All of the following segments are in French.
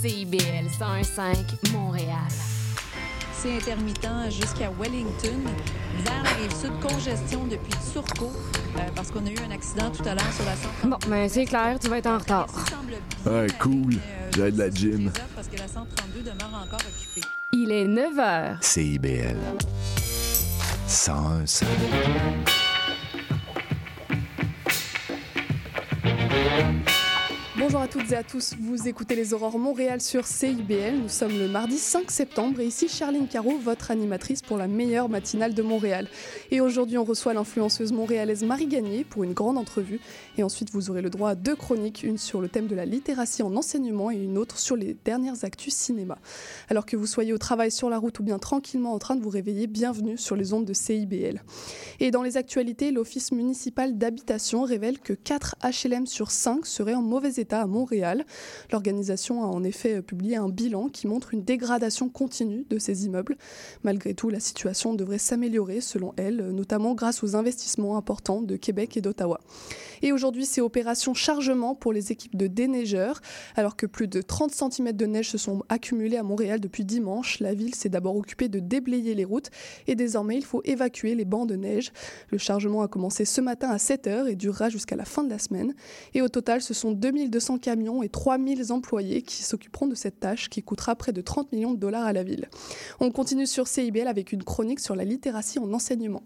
CIBL 101.5 Montréal. C'est intermittent jusqu'à Wellington. Vers la rive sud, congestion depuis Turcot, euh, parce qu'on a eu un accident tout à l'heure sur la 132. Bon, ben c'est clair, tu vas être en retard. Ouais, cool. J'ai de la gym. Parce que la 132 demeure encore occupée. Il est 9 h. CIBL. 101.5. Bonjour à toutes et à tous, vous écoutez les Aurores Montréal sur CIBL. Nous sommes le mardi 5 septembre et ici Charline Caro, votre animatrice pour la meilleure matinale de Montréal. Et aujourd'hui, on reçoit l'influenceuse montréalaise Marie Gagné pour une grande entrevue. Et ensuite, vous aurez le droit à deux chroniques, une sur le thème de la littératie en enseignement et une autre sur les dernières actus cinéma. Alors que vous soyez au travail, sur la route ou bien tranquillement en train de vous réveiller, bienvenue sur les ondes de CIBL. Et dans les actualités, l'Office municipal d'habitation révèle que 4 HLM sur 5 seraient en mauvais état à Montréal. L'organisation a en effet publié un bilan qui montre une dégradation continue de ces immeubles. Malgré tout, la situation devrait s'améliorer selon elle, notamment grâce aux investissements importants de Québec et d'Ottawa. Et aujourd'hui, c'est opération chargement pour les équipes de déneigeurs. Alors que plus de 30 cm de neige se sont accumulés à Montréal depuis dimanche, la ville s'est d'abord occupée de déblayer les routes et désormais il faut évacuer les bancs de neige. Le chargement a commencé ce matin à 7h et durera jusqu'à la fin de la semaine. Et au total, ce sont 2200 camions et 3000 employés qui s'occuperont de cette tâche qui coûtera près de 30 millions de dollars à la ville. On continue sur CIBL avec une chronique sur la littératie en enseignement.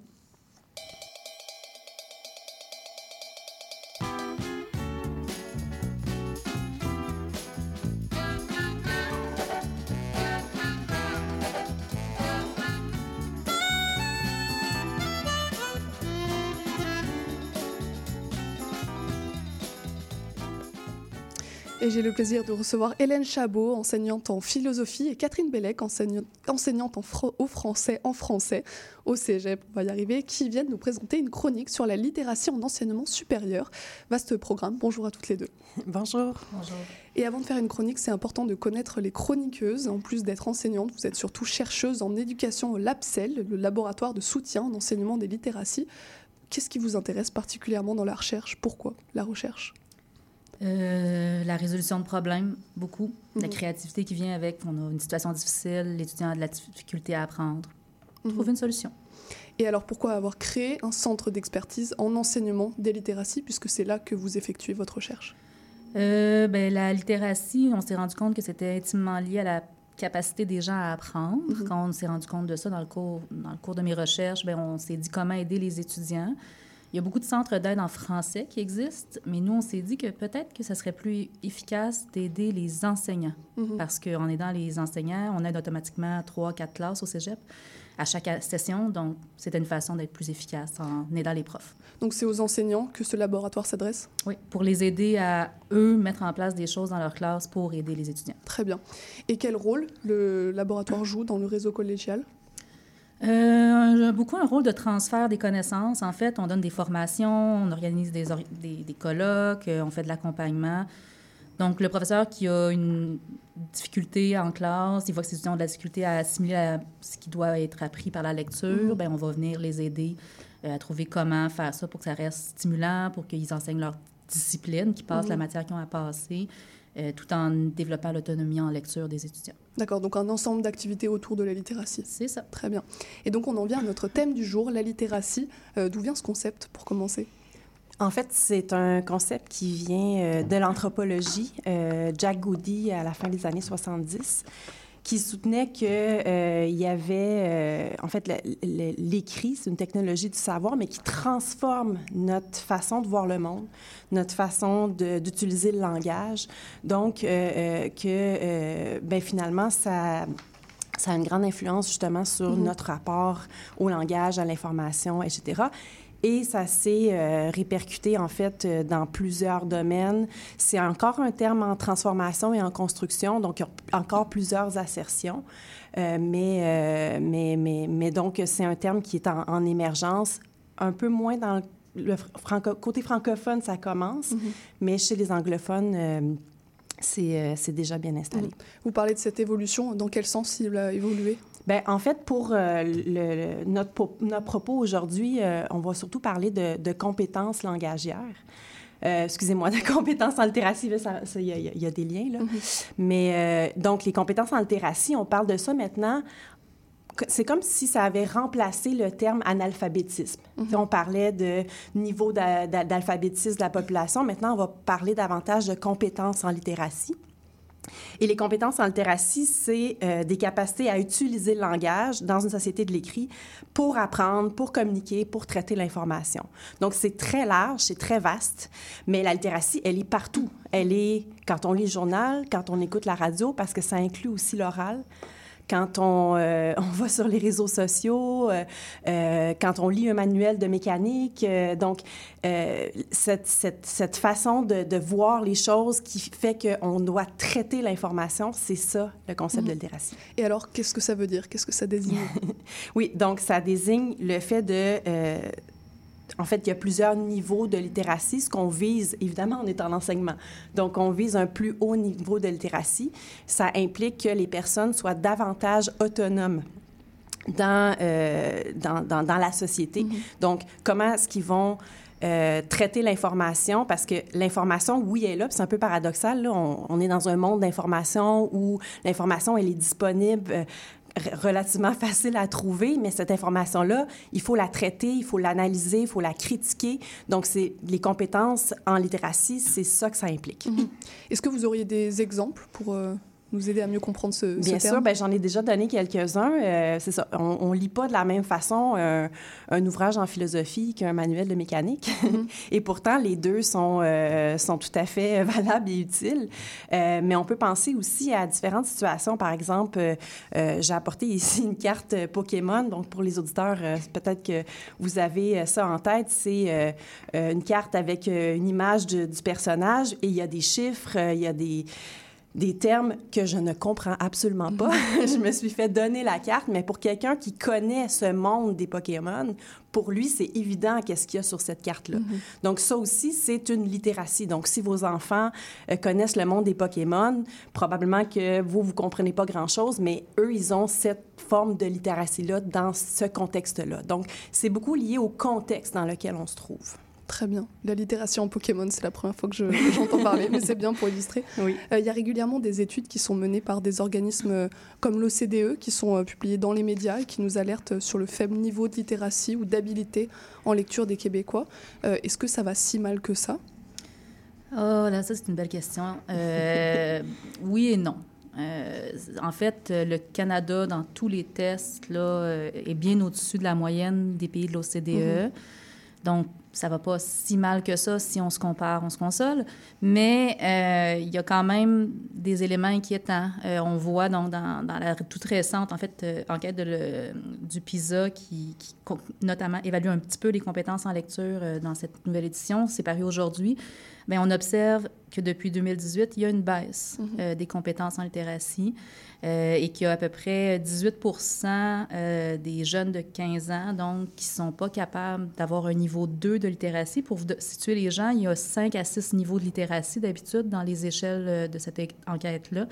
Et j'ai le plaisir de recevoir Hélène Chabot, enseignante en philosophie, et Catherine Bellec, enseignante, enseignante en fro- au français, en français, au cégep, on va y arriver, qui viennent nous présenter une chronique sur la littératie en enseignement supérieur. Vaste programme. Bonjour à toutes les deux. Bonjour. Bonjour. Et avant de faire une chronique, c'est important de connaître les chroniqueuses. En plus d'être enseignante, vous êtes surtout chercheuse en éducation au LAPSEL, le laboratoire de soutien en enseignement des littératies. Qu'est-ce qui vous intéresse particulièrement dans la recherche? Pourquoi la recherche? Euh, la résolution de problèmes, beaucoup. La Mhm. créativité qui vient avec. On a une situation difficile, l'étudiant a de la difficulté à apprendre. Trouver une solution. Et alors pourquoi avoir créé un centre d'expertise en enseignement des littératies, puisque c'est là que vous effectuez votre recherche? Euh, ben, la littératie, on s'est rendu compte que c'était intimement lié à la capacité des gens à apprendre. Mhm. Quand on s'est rendu compte de ça dans le cours, dans le cours de mes recherches, ben, on s'est dit comment aider les étudiants. Il y a beaucoup de centres d'aide en français qui existent, mais nous, on s'est dit que peut-être que ça serait plus efficace d'aider les enseignants. Mhm. Parce qu'en aidant les enseignants, on aide automatiquement trois, quatre classes au cégep à chaque session. Donc, c'était une façon d'être plus efficace en aidant les profs. Donc c'est aux enseignants que ce laboratoire s'adresse? Oui, pour les aider à, eux, mettre en place des choses dans leur classe pour aider les étudiants. Très bien. Et quel rôle le laboratoire joue dans le réseau collégial? Euh, beaucoup un rôle de transfert des connaissances. En fait, on donne des formations, on organise des, or- des, des colloques, euh, on fait de l'accompagnement. Donc, le professeur qui a une difficulté en classe, il voit que ses étudiants ont de la difficulté à assimiler ce qui doit être appris par la lecture, Mhm. ben, on va venir les aider euh, à trouver comment faire ça pour que ça reste stimulant, pour qu'ils enseignent leur discipline, qu'ils passent Mhm. la matière qu'ils ont à passer, euh, tout en développant l'autonomie en lecture des étudiants. D'accord, donc un ensemble d'activités autour de la littératie. C'est ça. Très bien. Et donc on en vient à notre thème du jour, la littératie. Euh, D'où vient ce concept pour commencer? En fait, c'est un concept qui vient euh, de l'anthropologie. Euh, Jack Goody, à la fin des années 70, qui soutenait qu'il y avait, euh, en fait, l'écrit, c'est une technologie du savoir, mais qui transforme notre façon de voir le monde, notre façon d'utiliser le langage. Donc, euh, euh, que, euh, ben, finalement, ça ça a une grande influence justement sur Mhm. notre rapport au langage, à l'information, etc. Et ça s'est euh, répercuté, en fait, euh, dans plusieurs domaines. C'est encore un terme en transformation et en construction, donc il y a encore plusieurs assertions. Euh, mais, mais, mais, mais donc, c'est un terme qui est en, en émergence, un peu moins dans le franco- côté francophone, ça commence, Mhm. mais chez les anglophones, euh, c'est euh, déjà bien installé. Mhm. Vous parlez de cette évolution, dans quel sens il a évolué? Bien, en fait, pour euh, le- notre, notre propos aujourd'hui, euh, on va surtout parler de, de compétences langagières. euh, excusez-moi, de compétences en littératie, il y, a des liens, là. Mm-hmm. Mais donc, les compétences en littératie, on parle de ça maintenant c'est comme si ça avait remplacé le terme analphabétisme. Mm-hmm. On parlait de niveau d'alphabétisme de la population. Maintenant, on va parler davantage de compétences en littératie. Et les compétences en littératie, c'est euh, des capacités à utiliser le langage dans une société de l'écrit pour apprendre, pour communiquer, pour traiter l'information. Donc, c'est très large, c'est très vaste, mais la elle est partout. Elle est quand on lit le journal, quand on écoute la radio, parce que ça inclut aussi l'oral quand on, euh, on, va sur les réseaux sociaux, euh, euh, quand on lit un manuel de mécanique. donc, cette, cette, cette, façon de, de, voir les choses qui fait qu'on doit traiter l'information, c'est ça le concept de mhm. littératie. Et alors, qu'est-ce que ça veut dire? Qu'est-ce que ça désigne? oui, donc ça désigne le fait de en fait, il y a plusieurs niveaux de littératie. Ce qu'on vise, évidemment, on est en enseignement. Donc, on vise un plus haut niveau de littératie. Ça implique que les personnes soient davantage autonomes dans, euh, dans, dans, la société. Mm-hmm. Donc, comment est-ce qu'ils vont euh, traiter l'information? Parce que l'information, oui, elle est là, c'est un peu paradoxal. Là. On, on, est dans un monde d'information où l'information, elle est disponible euh, relativement facile à trouver, mais cette information-là, il faut la traiter, il faut l'analyser, il faut la critiquer. Donc, c'est les compétences en littératie, c'est ça que ça implique. Mhm. Est-ce que vous auriez des exemples pour euh, nous aider à mieux comprendre ce, Bien sûr, ben, j'en ai déjà donné quelques-uns. Euh, c'est ça, on, ne lit pas de la même façon euh, un ouvrage en philosophie qu'un manuel de mécanique. Mm-hmm. et pourtant, les deux sont, euh, sont tout à fait valables et utiles. mais on peut penser aussi à différentes situations. Par exemple, j'ai apporté ici une carte Pokémon. Donc, pour les auditeurs, peut-être que vous avez ça en tête. C'est une carte avec une image du personnage et il y a des chiffres, il y a des des termes que je ne comprends absolument pas. je me suis fait donner la carte, mais pour quelqu'un qui connaît ce monde des Pokémon, pour lui, c'est évident qu'est-ce qu'il y a sur cette carte-là. Mm-hmm. Donc ça aussi, c'est une littératie. Donc si vos enfants euh, connaissent le monde des Pokémon, probablement que vous, vous comprenez pas grand-chose, mais eux, ils ont cette forme de littératie-là dans ce contexte-là. Donc c'est beaucoup lié au contexte dans lequel on se trouve. Très bien. La littératie en Pokémon, c'est la première fois que j'entends parler, mais c'est bien pour illustrer. Oui. Euh, il y a régulièrement des études qui sont menées par des organismes euh, comme l'OCDE, qui sont euh, publiées dans les médias et qui nous alertent sur le faible niveau de littératie ou d'habilité en lecture des Québécois. Est-ce que ça va si mal que ça? Oh là, ça c'est une belle question. oui et non. en fait, le Canada, dans tous les tests, là, est bien au-dessus de la moyenne des pays de l'OCDE. Mm-hmm. Donc, ça va pas si mal que ça si on se compare, on se console, mais euh, il y a quand même des éléments inquiétants. Euh, on voit donc dans, dans, la toute récente en fait euh, enquête de le, du PISA qui, qui, notamment évalue un petit peu les compétences en lecture dans cette nouvelle édition, c'est paru aujourd'hui. Bien, on observe que depuis 2018, il y a une baisse mm-hmm. des compétences en littératie. Euh, et qu'il y a à peu près 18 euh, des jeunes de 15 ans donc, qui ne sont pas capables d'avoir un niveau 2 de littératie. Pour vous situer les gens, il y a 5 à 6 niveaux de littératie d'habitude dans les échelles euh, de cette enquête-là.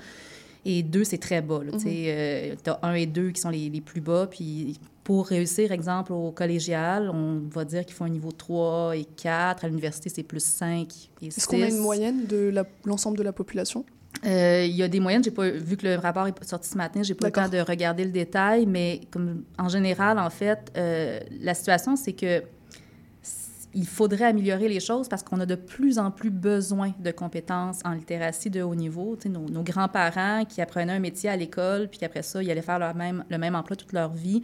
Et 2, c'est très bas. Tu as 1 et 2 qui sont les, les, plus bas. Puis pour réussir, exemple, au collégial, on va dire qu'il faut un niveau 3 et 4. À l'université, c'est plus 5 et 6. Est-ce qu'on a une moyenne de l'ensemble de la population? Euh, il y a des moyennes. J'ai pas vu que le rapport est sorti ce matin. J'ai pas le temps de regarder le détail, mais comme en général, en fait, euh, la situation c'est que il faudrait améliorer les choses parce qu'on a de plus en plus besoin de compétences en littératie de haut niveau. nos, nos grands-parents qui apprenaient un métier à l'école, puis qu'après ça, ils allaient faire leur même, le même emploi toute leur vie,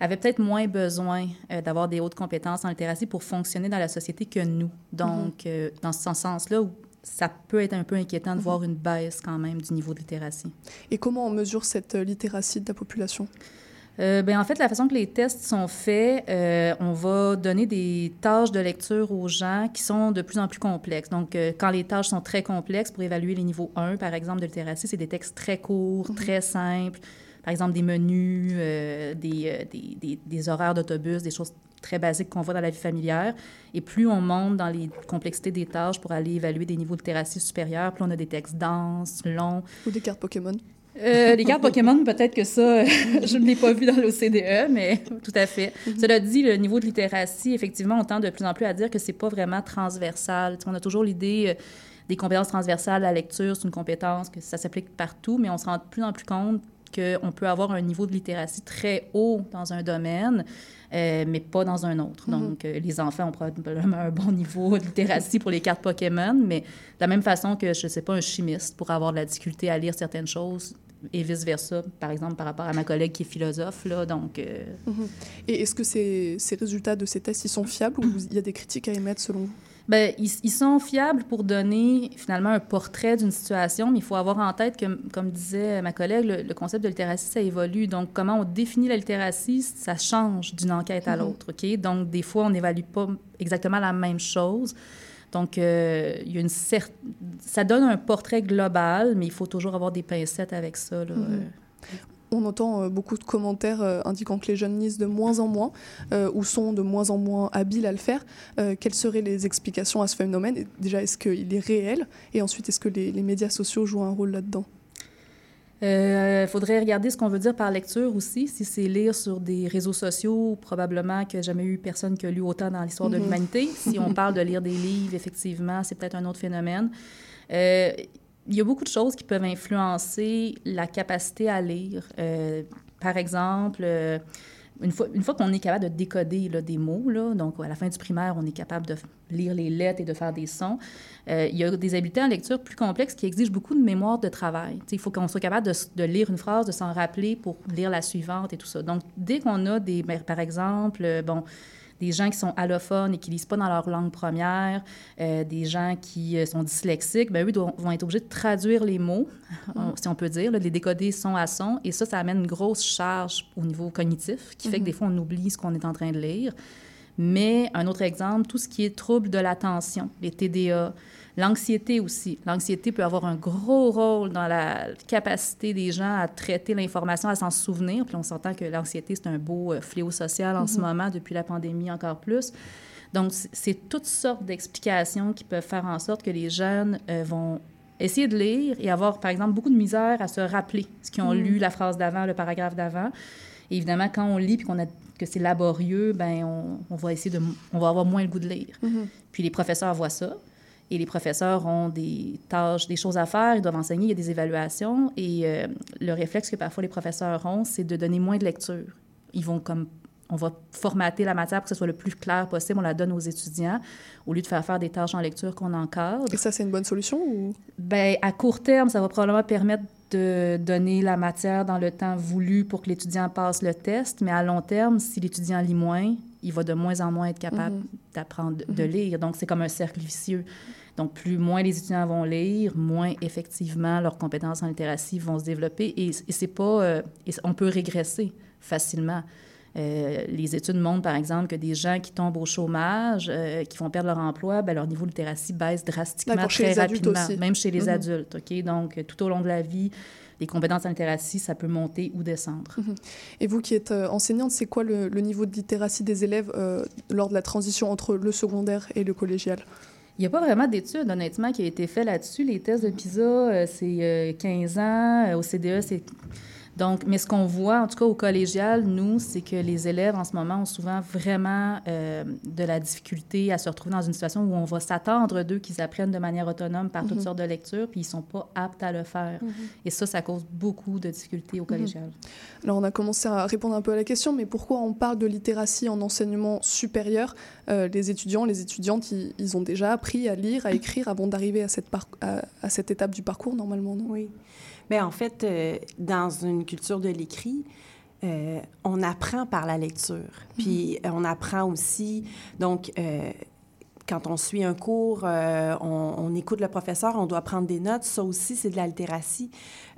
avaient peut-être moins besoin euh, d'avoir des hautes compétences en littératie pour fonctionner dans la société que nous. Donc, mm-hmm. dans ce sens-là, ça peut être un peu inquiétant de mhm. voir une baisse quand même du niveau de littératie. Et comment on mesure cette euh, littératie de la population? Euh, ben, en fait, la façon que les tests sont faits, euh, on va donner des tâches de lecture aux gens qui sont de plus en plus complexes. Donc, quand les tâches sont très complexes, pour évaluer les niveaux 1, par exemple, de littératie, c'est des textes très courts, mhm. très simples. Par exemple, des menus, des, des, des, des, horaires d'autobus, des choses très basiques qu'on voit dans la vie familière. Et plus on monte dans les complexités des tâches pour aller évaluer des niveaux de littératie supérieurs, plus on a des textes denses, longs. Ou des cartes Pokémon. Euh, les cartes Pokémon, peut-être que ça, je ne l'ai pas vu dans l'OCDE, mais tout à fait. Mm-hmm. Cela dit, le niveau de littératie, effectivement, on tend de plus en plus à dire que c'est pas vraiment transversal. on a toujours l'idée euh, des compétences transversales. La lecture, c'est une compétence, que ça s'applique partout, mais on se rend de plus en plus compte qu'on peut avoir un niveau de littératie très haut dans un domaine, euh, mais pas dans un autre. Mm-hmm. Donc, euh, les enfants ont probablement un bon niveau de littératie pour les cartes Pokémon, mais de la même façon que, je ne sais pas, un chimiste pourrait avoir de la difficulté à lire certaines choses et vice-versa, par exemple, par rapport à ma collègue qui est philosophe. Là, donc, euh, mm-hmm. Et est-ce que ces, ces résultats de ces tests, ils sont fiables ou il y a des critiques à émettre selon vous? Bien, ils, sont fiables pour donner finalement un portrait d'une situation, mais il faut avoir en tête que, comme disait ma collègue, le, concept de littératie, ça évolue. Donc, comment on définit la littératie, ça change d'une enquête à mm-hmm. l'autre. OK? Donc, des fois, on n'évalue pas exactement la même chose. Donc, euh, il y a une ça donne un portrait global, mais il faut toujours avoir des pincettes avec ça. Là. Mm-hmm. On entend euh, beaucoup de commentaires euh, indiquant que les jeunes lisent de moins en moins euh, ou sont de moins en moins habiles à le faire. quelles seraient les explications à ce phénomène? Déjà, est-ce qu'il est réel? Et ensuite, est-ce que les, médias sociaux jouent un rôle là-dedans? Il faudrait regarder ce qu'on veut dire par lecture aussi. Si c'est lire sur des réseaux sociaux, probablement a jamais eu personne qui a lu autant dans l'histoire de mm-hmm. l'humanité. Si on parle de lire des livres, effectivement, c'est peut-être un autre phénomène il y a beaucoup de choses qui peuvent influencer la capacité à lire. Euh, par exemple, euh, une fois, qu'on est capable de décoder des mots, donc à la fin du primaire, on est capable de lire les lettres et de faire des sons, euh, il y a des habiletés en lecture plus complexes qui exigent beaucoup de mémoire de travail. il faut qu'on soit capable de, de, lire une phrase, de s'en rappeler pour lire la suivante et tout ça. Donc, dès qu'on a des, ben, par exemple, bon, des gens qui sont allophones et qui lisent pas dans leur langue première, euh, des gens qui euh, sont dyslexiques, ben eux vont être obligés de traduire les mots, si on peut dire, les décoder son à son, et ça, ça amène une grosse charge au niveau cognitif, qui fait que des fois, on oublie ce qu'on est en train de lire. Mais un autre exemple, tout ce qui est trouble de l'attention, les TDA, L'anxiété aussi. L'anxiété peut avoir un gros rôle dans la capacité des gens à traiter l'information, à s'en souvenir. Puis on s'entend que l'anxiété, c'est un beau euh, fléau social en ce mhm. moment, depuis la pandémie encore plus. Donc, c'est toutes sortes d'explications qui peuvent faire en sorte que les jeunes euh, vont essayer de lire et avoir, par exemple, beaucoup de misère à se rappeler ce qu'ils ont mhm. lu, la phrase d'avant, le paragraphe d'avant. évidemment, quand on lit puis qu'on a que c'est laborieux, ben on, va essayer de, on va avoir moins le goût de lire. Mhm. Puis les professeurs voient ça. Et les professeurs ont des tâches, des choses à faire, ils doivent enseigner, il y a des évaluations. Et euh, le réflexe que parfois les professeurs ont, c'est de donner moins de lecture. Ils vont comme on va formater la matière pour que ce soit le plus clair possible. On la donne aux étudiants au lieu de faire faire des tâches en lecture qu'on encadre. Et ça, c'est une bonne solution ou? Bien, à court terme, ça va probablement permettre de donner la matière dans le temps voulu pour que l'étudiant passe le test. Mais à long terme, si l'étudiant lit moins, il va de moins en moins être capable mhm. d'apprendre de mhm. lire. Donc, c'est comme un cercle vicieux. Donc, plus moins les étudiants vont lire, moins effectivement leurs compétences en littératie vont se développer. Et, c'est pas... Euh, on peut régresser facilement. Euh, les études montrent, par exemple, que des gens qui tombent au chômage, euh, qui vont perdre leur emploi, ben, leur niveau de littératie baisse drastiquement très rapidement, même chez les mhm. adultes. OK? Donc, tout au long de la vie, les compétences en littératie, ça peut monter ou descendre. Mhm. Et vous qui êtes euh, enseignante, c'est quoi le, niveau de littératie des élèves euh, lors de la transition entre le secondaire et le collégial? Il n'y a pas vraiment d'études, honnêtement, qui a été fait là-dessus. Les tests de PISA, euh, c'est 15 ans. Au CDE, c'est donc, mais ce qu'on voit, en tout cas au collégial, nous, c'est que les élèves en ce moment ont souvent vraiment euh, de la difficulté à se retrouver dans une situation où on va s'attendre d'eux qu'ils apprennent de manière autonome par toutes mhm. sortes de lectures, puis ils ne sont pas aptes à le faire. Mhm. Et ça, ça cause beaucoup de difficultés au mhm. collégial. Alors, on a commencé à répondre un peu à la question, mais pourquoi on parle de littératie en enseignement supérieur? Euh, Les étudiants, les étudiantes, ils, ont déjà appris à lire, à écrire avant d'arriver à cette, à, à cette étape du parcours, normalement, non? Oui. Bien, en fait, euh, dans une culture de l'écrit, euh, on apprend par la lecture. Puis euh, on apprend aussi, donc, quand on suit un cours, on, écoute le professeur, on doit prendre des notes. Ça aussi, c'est de la littératie.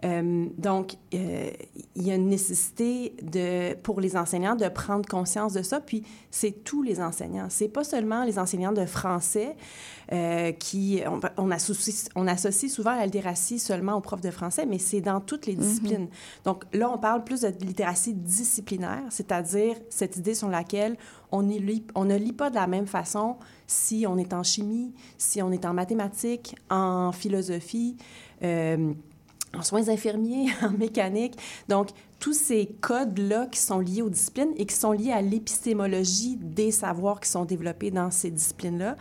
donc, il y a une nécessité de, pour les enseignants de prendre conscience de ça. Puis, c'est tous les enseignants. C'est pas seulement les enseignants de français. Euh, qui, on, associe, on associe souvent la littératie seulement aux profs de français, mais c'est dans toutes les mhm. disciplines. Donc là, on parle plus de littératie disciplinaire, c'est-à-dire cette idée sur laquelle on, lit, on ne lit pas de la même façon si on est en chimie, si on est en mathématiques, en philosophie. Euh, en soins infirmiers, en mécanique. Donc, tous ces codes-là qui sont liés aux disciplines et qui sont liés à l'épistémologie des savoirs qui sont développés dans ces disciplines-là,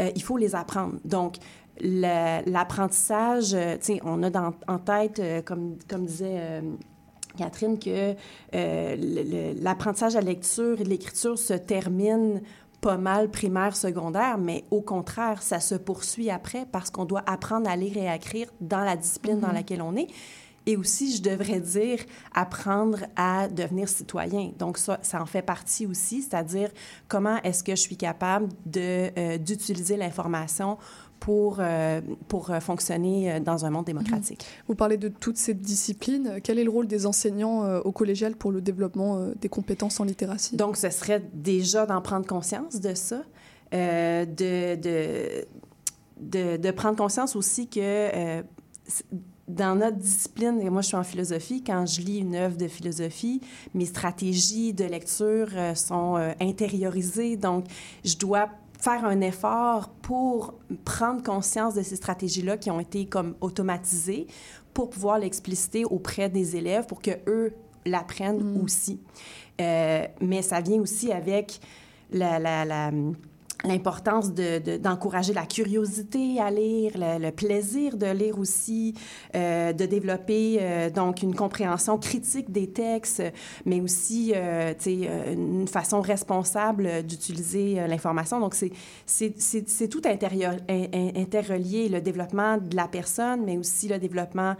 euh, il faut les apprendre. Donc, l'apprentissage, euh, on a dans, en tête, comme, disait Catherine, que l'apprentissage à la lecture et l'écriture se termine pas mal primaire, secondaire, mais au contraire, ça se poursuit après parce qu'on doit apprendre à lire et à écrire dans la discipline dans mm-hmm. laquelle on est. Et aussi, je devrais dire, apprendre à devenir citoyen. Donc, ça, ça en fait partie aussi, c'est-à-dire comment est-ce que je suis capable euh, d'utiliser l'information pour, euh, pour euh, fonctionner euh, dans un monde démocratique. Mhm. Vous parlez de toutes ces disciplines. Quel est le rôle des enseignants au collégial pour le développement des compétences en littératie? Donc, ce serait déjà d'en prendre conscience de ça, de, de, de, de, prendre conscience aussi que dans notre discipline, et moi je suis en philosophie, quand je lis une œuvre de philosophie, mes stratégies de lecture sont intériorisées, donc je dois faire un effort pour prendre conscience de ces stratégies-là qui ont été comme automatisées pour pouvoir l'expliciter auprès des élèves pour que eux l'apprennent mm. aussi. Euh, mais ça vient aussi avec la, la, la l'importance d'encourager de, la curiosité à lire, le, plaisir de lire aussi, euh, de développer euh, donc une compréhension critique des textes, mais aussi euh, une façon responsable d'utiliser l'information. Donc, c'est tout intérieur, interrelié, le développement de la personne, mais aussi le développement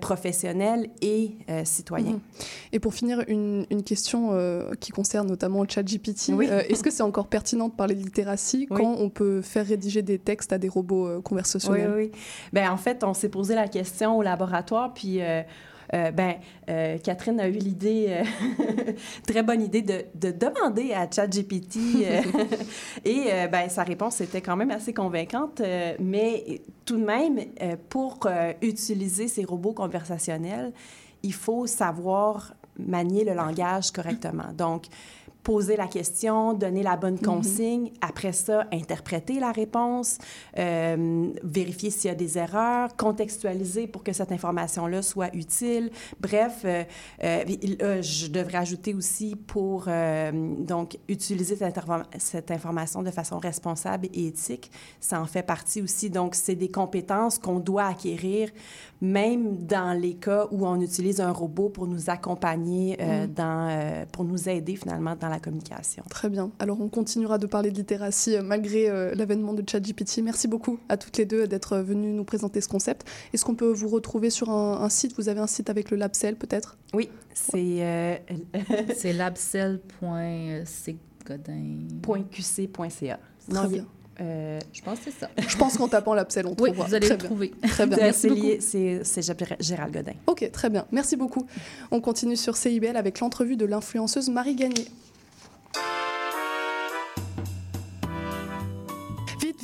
professionnel et citoyen. Mm-hmm. Et pour finir, une, une question qui concerne notamment le chat GPT. Oui. Est-ce que c'est encore pertinent de parler de littératie quand on peut faire rédiger des textes à des robots euh, conversationnels. Oui, oui. Ben, en fait, on s'est posé la question au laboratoire, puis... Euh, euh, ben, Catherine a eu l'idée, très bonne idée, de, de demander à ChatGPT. et ben, sa réponse était quand même assez convaincante. mais tout de même, pour utiliser ces robots conversationnels, il faut savoir manier le langage correctement. Donc, poser la question, donner la bonne mhm. consigne, après ça, interpréter la réponse, euh, vérifier s'il y a des erreurs, contextualiser pour que cette information-là soit utile. Bref, euh, euh, je devrais ajouter aussi pour donc utiliser cette, cette, information de façon responsable et éthique. Ça en fait partie aussi. Donc, c'est des compétences qu'on doit acquérir, même dans les cas où on utilise un robot pour nous accompagner, mhm. dans, pour nous aider finalement dans la communication. Très bien. Alors on continuera de parler de littératie euh, malgré euh, l'avènement de ChatGPT. Merci beaucoup à toutes les deux d'être venues nous présenter ce concept. Est-ce qu'on peut vous retrouver sur un, site? Vous avez un site avec le Labcell peut-être? Oui, c'est euh... c'est labcell.qc.ca. Très bien. Euh, je pense que c'est ça. Je pense qu'en tapant l'Abcel, on oui, trouvera. vous allez le trouver. Très bien. C'est Gérald Godin. OK, très bien. Merci beaucoup. On continue sur CIBL avec l'entrevue de l'influenceuse Marie Gagné.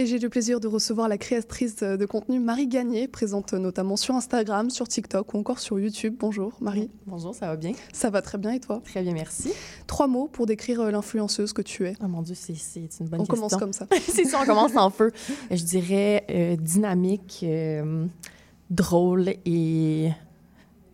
Et j'ai le plaisir de recevoir la créatrice de contenu Marie Gagné, présente notamment sur Instagram, sur TikTok ou encore sur YouTube. Bonjour Marie. Bonjour, ça va bien? Ça va très bien et toi? Très bien, merci. Trois mots pour décrire euh, l'influenceuse que tu es. Oh mon Dieu, c'est une bonne On question. commence comme ça. c'est ça, on commence en feu. Je dirais euh, dynamique, euh, drôle et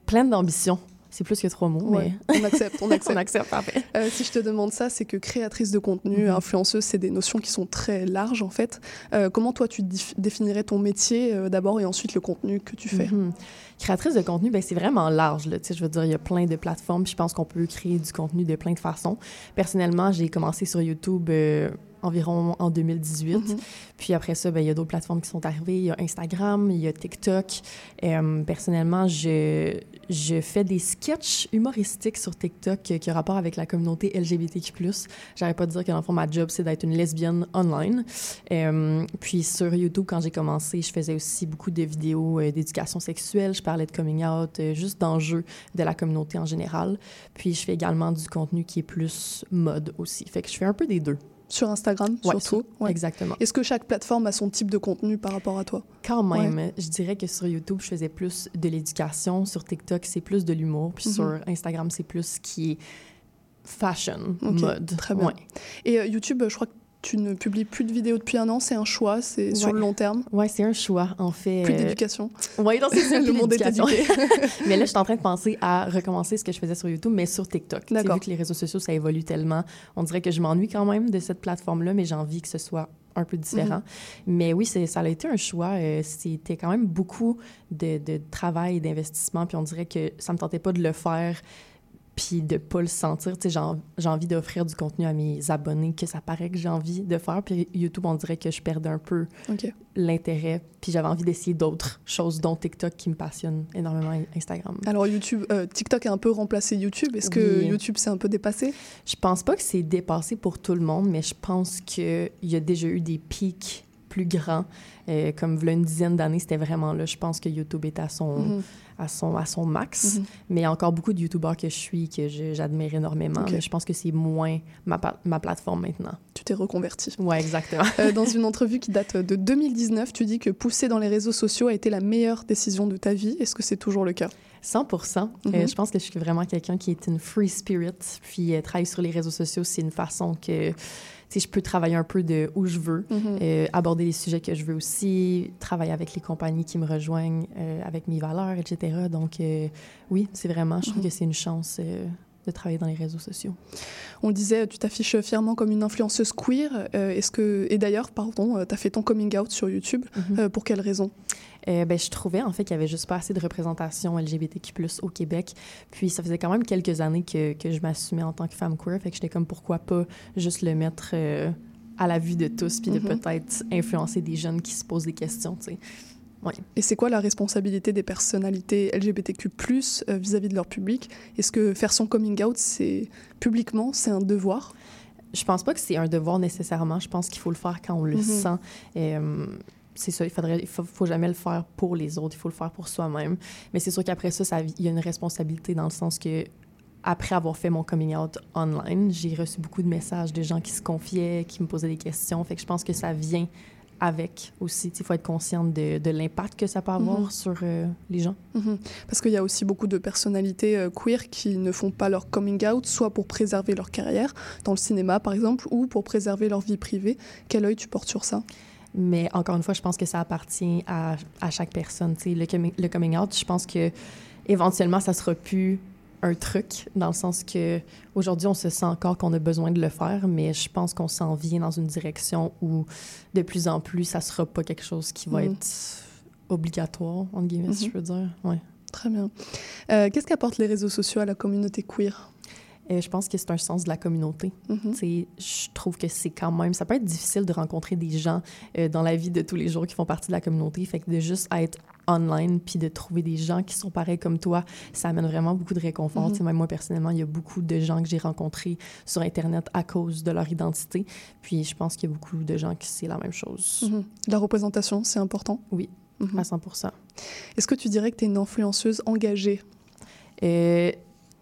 pleine d'ambition. C'est plus que trois mots, Ouais, mais on accepte, on accepte. on accepte, parfait. Euh, si je te demande ça, c'est que créatrice de contenu, Mhm. influenceuse, c'est des notions qui sont très larges en fait. Euh, comment toi tu définirais ton métier euh, d'abord et ensuite le contenu que tu fais? Mhm. Créatrice de contenu, ben, c'est vraiment large. Là. Je veux dire, il y a plein de plateformes. Je pense qu'on peut créer du contenu de plein de façons. Personnellement, j'ai commencé sur YouTube environ en 2018. Mhm. Puis après ça, ben, il y a d'autres plateformes qui sont arrivées. Il y a Instagram, il y a TikTok. Euh, personnellement, je, je fais des sketchs humoristiques sur TikTok euh, qui ont rapport avec la communauté LGBTQ+. J'arrête pas de dire que dans le fond, ma job, c'est d'être une lesbienne online. Euh, puis sur YouTube, quand j'ai commencé, je faisais aussi beaucoup de vidéos euh, d'éducation sexuelle. Je parlais de coming out, juste d'enjeux de la communauté en général. Puis je fais également du contenu qui est plus mode aussi. Fait que je fais un peu des deux. Sur Instagram Ouais, surtout sur- Ouais. Exactement. Est-ce que chaque plateforme a son type de contenu par rapport à toi? Quand même, je dirais que sur YouTube, je faisais plus de l'éducation. Sur TikTok, c'est plus de l'humour. Puis Mhm. sur Instagram, c'est plus ce qui est fashion, mode. Très bien. Et euh, YouTube, je crois que tu ne publies plus de vidéos depuis un an, c'est un choix, c'est sur le long terme. Ouais, c'est un choix, en fait. Plus euh, d'éducation. Oui, donc c'est Le monde est éduqué. mais là, je suis en train de penser à recommencer ce que je faisais sur YouTube, mais sur TikTok. D'accord. Vu que les réseaux sociaux, ça évolue tellement, on dirait que je m'ennuie quand même de cette plateforme-là, mais j'ai envie que ce soit un peu différent. Mais oui, ça a été un choix. euh, C'était quand même beaucoup de, de travail et d'investissement, puis on dirait que ça me tentait pas de le faire puis de pas le sentir. Tu sais, j'ai en- j'ai envie d'offrir du contenu à mes abonnés que ça paraît que j'ai envie de faire. Puis YouTube, on dirait que je perdais un peu l'intérêt. Puis j'avais envie d'essayer d'autres choses, dont TikTok qui me passionne énormément, et Instagram. Alors YouTube, euh, TikTok a un peu remplacé YouTube. Est-ce que Oui. YouTube s'est un peu dépassé? Je pense pas que c'est dépassé pour tout le monde, mais je pense qu'il y a déjà eu des pics plus grands. Euh, comme v'là une dizaine d'années, c'était vraiment là. Je pense que YouTube est à son, Mhm. à son, à son max. Mhm. Mais il y a encore beaucoup de YouTubeurs que je suis, que j'admire énormément. Ok. Mais je pense que c'est moins ma, ma plateforme maintenant. Tu t'es reconverti. Ouais, exactement. Euh, dans une entrevue qui date de 2019, tu dis que pousser dans les réseaux sociaux a été la meilleure décision de ta vie. Est-ce que c'est toujours le cas? 100 Euh, Mhm. Je pense que je suis vraiment quelqu'un qui est une free spirit. Puis euh, travailler sur les réseaux sociaux, c'est une façon que sais, je peux travailler un peu de où je veux, Mhm. euh, aborder les sujets que je veux aussi, travailler avec les compagnies qui me rejoignent, euh, avec mes valeurs, etc. Donc euh, oui, c'est vraiment, je trouve Mhm. que c'est une chance de travailler dans les réseaux sociaux. On disait, tu t'affiches fièrement comme une influenceuse queer. Euh, Est-ce que et d'ailleurs, pardon, tu as fait ton coming out sur YouTube. Mhm. Euh, pour quelle raison? Euh, ben, je trouvais en fait qu'il y avait juste pas assez de représentation LGBTQ+ au Québec. Puis ça faisait quand même quelques années que, que je m'assumais en tant que femme queer, fait que j'étais comme pourquoi pas juste le mettre euh, à la vue de tous, puis de Mhm. peut-être influencer des jeunes qui se posent des questions, Et c'est quoi la responsabilité des personnalités LGBTQ+ euh, vis-à-vis de leur public Est-ce que faire son coming out, c'est publiquement, c'est un devoir Je pense pas que c'est un devoir nécessairement. Je pense qu'il faut le faire quand on le Mhm. sent. Euh, c'est ça, il faudrait, il faut, faut jamais le faire pour les autres, il faut le faire pour soi-même. Mais c'est sûr qu'après ça, ça, il y a une responsabilité dans le sens que après avoir fait mon coming out online, j'ai reçu beaucoup de messages de gens qui se confiaient, qui me posaient des questions. Fait que je pense que ça vient avec aussi. Il faut être consciente de, de l'impact que ça peut avoir Mhm. sur euh, les gens. Mhm. Parce qu'il y a aussi beaucoup de personnalités euh, queer qui ne font pas leur coming out, soit pour préserver leur carrière, dans le cinéma par exemple, ou pour préserver leur vie privée. Quel œil tu portes sur ça? Mais encore une fois, je pense que ça appartient à, à chaque personne. Le, coming- le coming out, je pense que éventuellement, ça sera plus un truc, dans le sens que aujourd'hui, on se sent encore qu'on a besoin de le faire, mais je pense qu'on s'en vient dans une direction où de plus en plus, ça sera pas quelque chose qui va Mhm. être obligatoire, entre guillemets, si Mhm. je veux dire. Ouais. Très bien. Euh, Qu'est-ce qu'apportent les réseaux sociaux à la communauté queer? Euh, je pense que c'est un sens de la communauté. Tu sais, Je trouve que c'est quand même... Ça peut être difficile de rencontrer des gens euh, dans la vie de tous les jours qui font partie de la communauté. Fait que de juste être online puis de trouver des gens qui sont pareils comme toi, ça amène vraiment beaucoup de réconfort. Tu sais, Même moi, personnellement, il y a beaucoup de gens que j'ai rencontrés sur Internet à cause de leur identité. Puis je pense qu'il y a beaucoup de gens qui c'est la même chose. Mhm. La représentation, c'est important? Oui, Mhm. à 100 Est-ce que tu dirais que tu es une influenceuse engagée? Euh,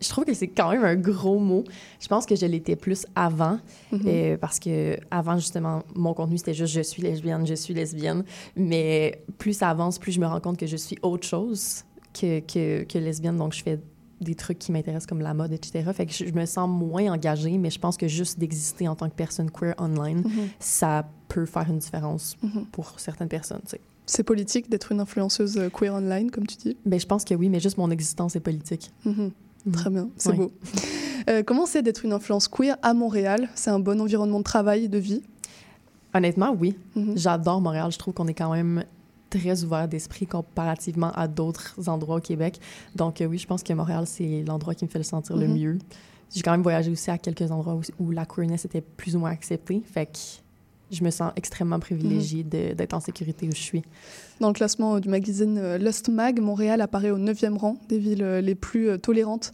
je trouve que c'est quand même un gros mot. Je pense que je l'étais plus avant, Mhm. euh, parce que avant justement, mon contenu c'était juste je suis lesbienne, je suis lesbienne. Mais plus ça avance, plus je me rends compte que je suis autre chose que, que, que lesbienne. Donc je fais des trucs qui m'intéressent comme la mode, etc. Fait que je, je me sens moins engagée, mais je pense que juste d'exister en tant que personne queer online, Mhm. ça peut faire une différence Mhm. pour certaines personnes. tu sais. C'est politique d'être une influenceuse euh, queer online, comme tu dis? Ben, je pense que oui, mais juste mon existence est politique. Mhm. Très bien, c'est beau. Euh, comment c'est d'être une influence queer à Montréal? C'est un bon environnement de travail et de vie? Honnêtement, oui. Mhm. J'adore Montréal. Je trouve qu'on est quand même très ouvert d'esprit comparativement à d'autres endroits au Québec. Donc euh, oui, je pense que Montréal, c'est l'endroit qui me fait le sentir le Mhm. mieux. J'ai quand même voyagé aussi à quelques endroits où, où la queerness était plus ou moins acceptée. Fait que je me sens extrêmement privilégiée d'être en sécurité où je suis. Dans le classement euh, du magazine euh, Lust Mag, Montréal apparaît au 9e rang des villes euh, les plus tolérantes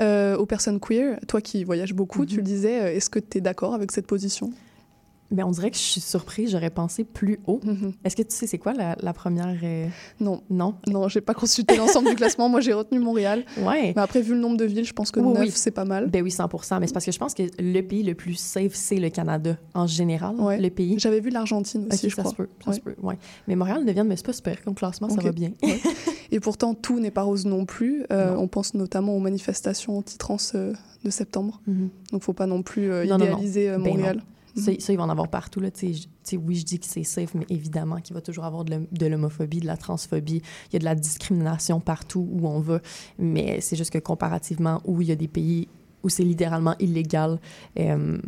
euh, aux personnes queer. Toi qui voyages beaucoup, tu le disais, est-ce que tu es d'accord avec cette position? Mais on dirait que je suis surprise. J'aurais pensé plus haut. Est-ce que tu sais c'est quoi la, la première... euh, Non. Non? Non, j'ai pas consulté l'ensemble du classement. Moi, j'ai retenu Montréal. Ouais. Mais après, vu le nombre de villes, je pense que Oui, 9, oui. c'est pas mal. Ben oui, 100 Mais c'est parce que je pense que le pays le plus safe, c'est le Canada en général. Le pays. J'avais vu l'Argentine aussi, Ok, je ça crois. se peut, ça Ouais. se peut, ouais. Mais Montréal devient, mais c'est pas super comme classement, ça va bien. Ouais. Et pourtant, tout n'est pas rose non plus. Euh, on pense notamment aux manifestations anti-trans euh, de septembre. Mhm. Donc, faut pas non plus Non, non, non. idéaliser Ben Montréal. Ça, ça, il va en avoir partout. Là, tu sais, je- tu sais, oui, je dis que c'est safe, mais évidemment qu'il va toujours avoir de l'hom- de l'homophobie, de la transphobie. Il y a de la discrimination partout où on va. Mais c'est juste que comparativement, où il y a des pays où c'est littéralement illégal, euh,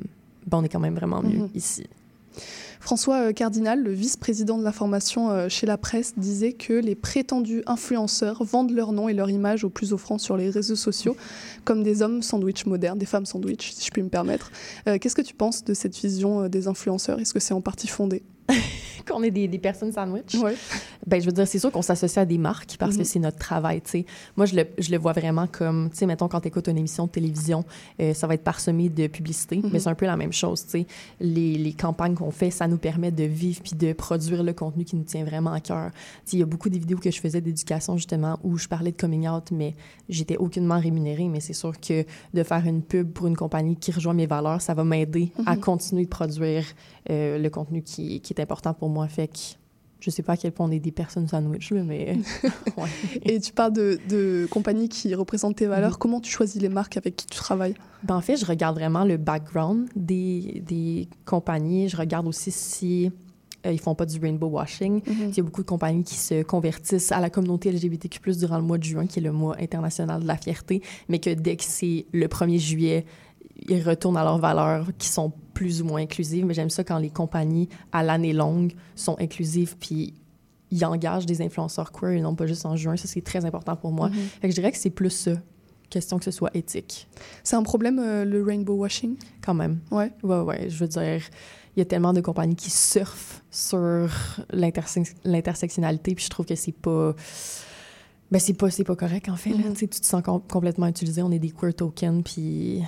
ben, on est quand même vraiment mieux Mhm. ici. François euh, Cardinal, le vice-président de l'information euh, chez la presse, disait que les prétendus influenceurs vendent leur nom et leur image au plus offrant sur les réseaux sociaux, comme des hommes sandwich modernes, des femmes sandwich, si je puis me permettre. Euh, Qu'est-ce que tu penses de cette vision des influenceurs? Est-ce que c'est en partie fondé? Qu'on est des, des personnes sandwich? Ouais. Ben, je veux dire, c'est sûr qu'on s'associe à des marques parce que Mhm. c'est notre travail, tu sais. Moi, je le, je le vois vraiment comme, tu sais, mettons, quand tu écoutes une émission de télévision, euh, ça va être parsemé de publicité, Mhm. mais c'est un peu la même chose, tu sais. Les, les campagnes qu'on fait, ça nous permet de vivre puis de produire le contenu qui nous tient vraiment à cœur. Tu sais, il y a beaucoup de vidéos que je faisais d'éducation, justement, où je parlais de coming out, mais j'étais aucunement rémunérée. Mais c'est sûr que de faire une pub pour une compagnie qui rejoint mes valeurs, ça va m'aider à Mhm. continuer de produire euh, le contenu qui, qui est important pour moi. Fait que je sais pas à quel point on est des personnes sandwich, mais ouais. Et tu parles de, de compagnies qui représentent tes valeurs. Comment tu choisis les marques avec qui tu travailles? Ben, en fait, je regarde vraiment le background des, des compagnies. Je regarde aussi si euh, ils font pas du rainbow washing. Mhm. Il y a beaucoup de compagnies qui se convertissent à la communauté LGBTQ+, durant le mois de juin, qui est le mois international de la fierté, mais que dès que c'est le 1er juillet, ils retournent à leurs valeurs qui sont plus ou moins inclusives. Mais j'aime ça quand les compagnies, à l'année longue, sont inclusives, puis ils engagent des influenceurs queer et non pas juste en juin. Ça, c'est très important pour moi. Fait que je dirais que c'est plus ça, question que ce soit éthique. C'est un problème, euh, le rainbow washing? Quand même. Ouais. Ouais, ouais. Je veux dire, il y a tellement de compagnies qui surfent sur l'interse- l'intersectionnalité, puis je trouve que c'est pas. Ben, c'est pas, pas correct, en fait. là. Mhm. Tu te sens com- complètement utilisé. On est des queer tokens, puis.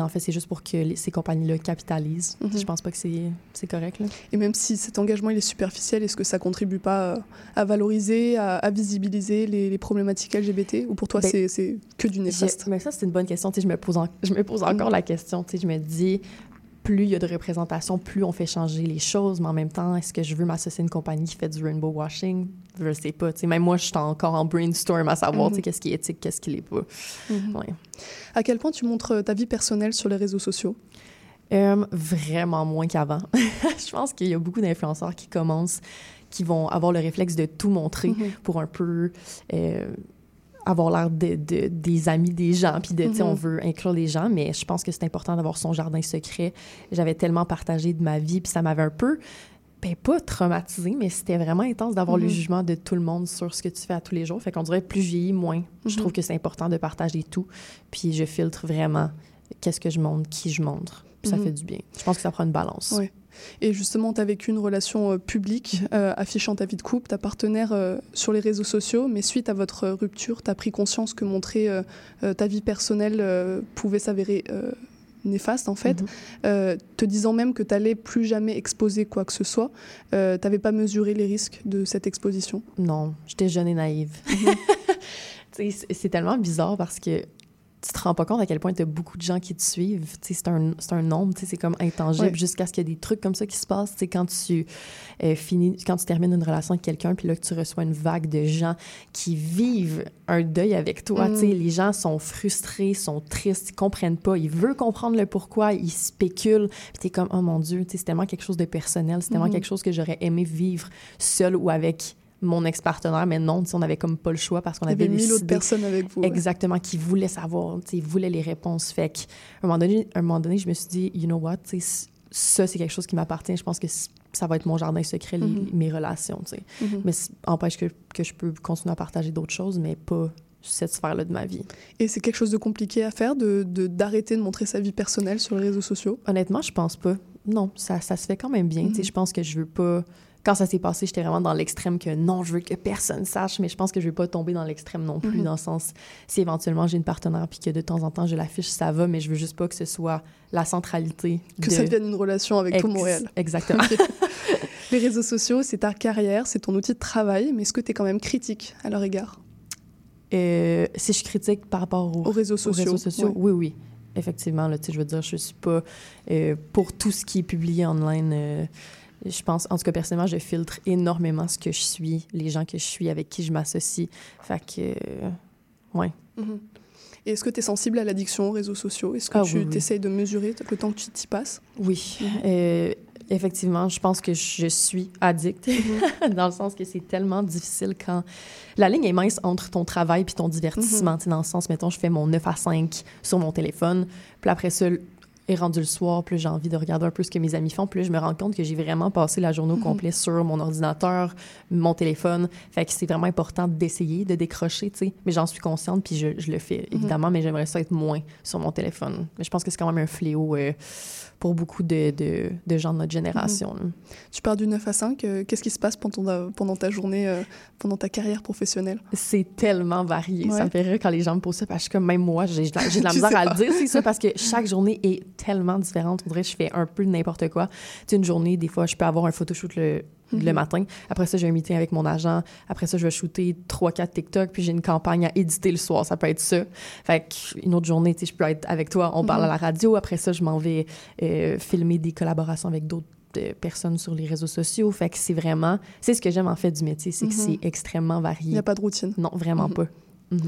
En fait, c'est juste pour que les- ces compagnies-là capitalisent. Mhm. Je pense pas que c'est correct, là. Et même si cet engagement il est superficiel, est-ce que ça contribue pas à valoriser, à, à visibiliser les, les problématiques LGBT Ou pour toi, Ben, c'est- que du néfaste? mais ça, c'est une bonne question. Je me pose, en- je me pose encore Mm. la question. Je me dis, plus il y a de représentation, plus on fait changer les choses. Mais en même temps, est-ce que je veux m'associer à une compagnie qui fait du rainbow washing? Je sais pas. Tu sais, même moi, je suis encore en brainstorm à savoir, tu sais, qu'est-ce qui est éthique, qu'est-ce qui l'est pas. Mhm. Ouais. À quel point tu montres euh, ta vie personnelle sur les réseaux sociaux? Euh, vraiment moins qu'avant. je pense qu'il y a beaucoup d'influenceurs qui commencent, qui vont avoir le réflexe de tout montrer Mhm. pour un peu euh, avoir l'air de, de- des amis des gens, puis de, tu sais, Mhm. on veut inclure les gens, mais je pense que c'est important d'avoir son jardin secret. J'avais tellement partagé de ma vie, puis ça m'avait un peu, ben pas traumatisé, mais c'était vraiment intense d'avoir le Mhm. jugement de tout le monde sur ce que tu fais à tous les jours. Fait qu'on dirait plus vieillis, moins. Je Mhm. trouve que c'est important de partager tout, puis je filtre vraiment qu'est-ce que je montre, qui je montre. Puis ça Mhm. fait du bien. Je pense que ça prend une balance. Ouais. Et justement, tu as vécu une relation euh, publique euh, affichant ta vie de couple, ta partenaire euh, sur les réseaux sociaux, mais suite à votre rupture, tu as pris conscience que montrer ta vie personnelle pouvait s'avérer néfaste en fait, Mhm. Euh, te disant même que tu n'allais plus jamais exposer quoi que ce soit. Euh, tu n'avais pas mesuré les risques de cette exposition? Non, j'étais jeune et naïve. C'est tellement bizarre parce que tu te rends pas compte à quel point tu as beaucoup de gens qui te suivent. C'est un, un nombre, c'est comme intangible Ouais. jusqu'à ce qu'il y ait des trucs comme ça qui se passent. Tu sais, Quand tu euh, finis, quand tu termines une relation avec quelqu'un, puis là que tu reçois une vague de gens qui vivent un deuil avec toi. Mm. Les gens sont frustrés, sont tristes, ils comprennent pas, ils veulent comprendre le pourquoi, ils spéculent. Puis tu es comme, oh mon Dieu, c'est tellement quelque chose de personnel, c'est tellement Mhm. quelque chose que j'aurais aimé vivre seul ou avec mon ex-partenaire, mais non, on avait comme pas le choix parce qu'on avait mille autres personnes avec vous. ouais. Exactement, qui voulaient savoir, sais, voulaient les réponses. Fait qu'à un moment donné, un moment donné, je me suis dit, you know what, ça, c'est quelque chose qui m'appartient. Je pense que ça va être mon jardin secret, les- Mhm. mes relations, tu sais. Mhm. Mais ça empêche que, que je peux continuer à partager d'autres choses, mais pas cette sphère-là de ma vie. Et c'est quelque chose de compliqué à faire, de d'arrêter de, montrer sa vie personnelle sur les réseaux sociaux? Honnêtement, je pense pas. Non, ça, ça se fait quand même bien. Mhm. Tu sais, Je pense que je veux pas. Quand ça s'est passé, j'étais vraiment dans l'extrême que non, je veux que personne sache, mais je pense que je veux pas tomber dans l'extrême non plus, Mhm. dans le sens, si éventuellement j'ai une partenaire puis que de temps en temps je l'affiche, ça va, mais je veux juste pas que ce soit la centralité. Que de- ça devienne une relation avec tout Ex- Montréal. Exactement. Les réseaux sociaux, c'est ta carrière, c'est ton outil de travail, mais est-ce que tu es quand même critique à leur égard? Euh, si je critique par rapport aux, Aux réseaux aux sociaux. réseaux sociaux, ouais. oui, oui. Effectivement, là, je veux dire, je suis pas euh, pour tout ce qui est publié online. euh, je pense, en tout cas, personnellement, je filtre énormément ce que je suis, les gens que je suis, avec qui je m'associe. Fait que, euh, ouais. Mhm. Et est-ce que tu es sensible à l'addiction aux réseaux sociaux? Est-ce que Ah, tu oui, oui. essayes de mesurer le temps que tu t'y passes? Oui. Mhm. Euh, effectivement, je pense que je suis addict, Mhm. dans le sens que c'est tellement difficile quand. La ligne est mince entre ton travail puis ton divertissement. Tu sais, Dans le sens, mettons, je fais mon 9 à 5 sur mon téléphone, puis après ça, est rendu le soir, puis j'ai envie de regarder un peu ce que mes amis font, là, je me rends compte que j'ai vraiment passé la journée au Mhm. complet sur mon ordinateur, mon téléphone. Fait que c'est vraiment important d'essayer de décrocher, tu sais. Mais j'en suis consciente, puis je, je le fais, Mhm. évidemment, mais j'aimerais ça être moins sur mon téléphone. Mais je pense que c'est quand même un fléau euh, pour beaucoup de, de, de gens de notre génération. là. Tu pars du 9 à 5, euh, qu'est-ce qui se passe pendant ta, pendant ta journée, euh, pendant ta carrière professionnelle? C'est tellement varié. Ouais. Ça me fait rire quand les gens me posent ça, parce que même moi, j'ai de la, de la misère à le dire, c'est ça, parce que chaque journée est tellement différente. On dirait que je fais un peu n'importe quoi. Tu une journée, des fois, je peux avoir un photoshoot le, le Mhm. matin. Après ça, j'ai un meeting avec mon agent. Après ça, je vais shooter 3-4 TikTok, puis j'ai une campagne à éditer le soir. Ça peut être ça. Fait qu'une autre journée, tu sais, je peux être avec toi, on parle Mhm. à la radio. Après ça, je m'en vais euh, filmer des collaborations avec d'autres euh, personnes sur les réseaux sociaux. Fait que c'est vraiment... C'est ce que j'aime, en fait, du métier, c'est que Mhm. c'est extrêmement varié. Il n'y a pas de routine. Non, vraiment Mhm. pas. Mhm.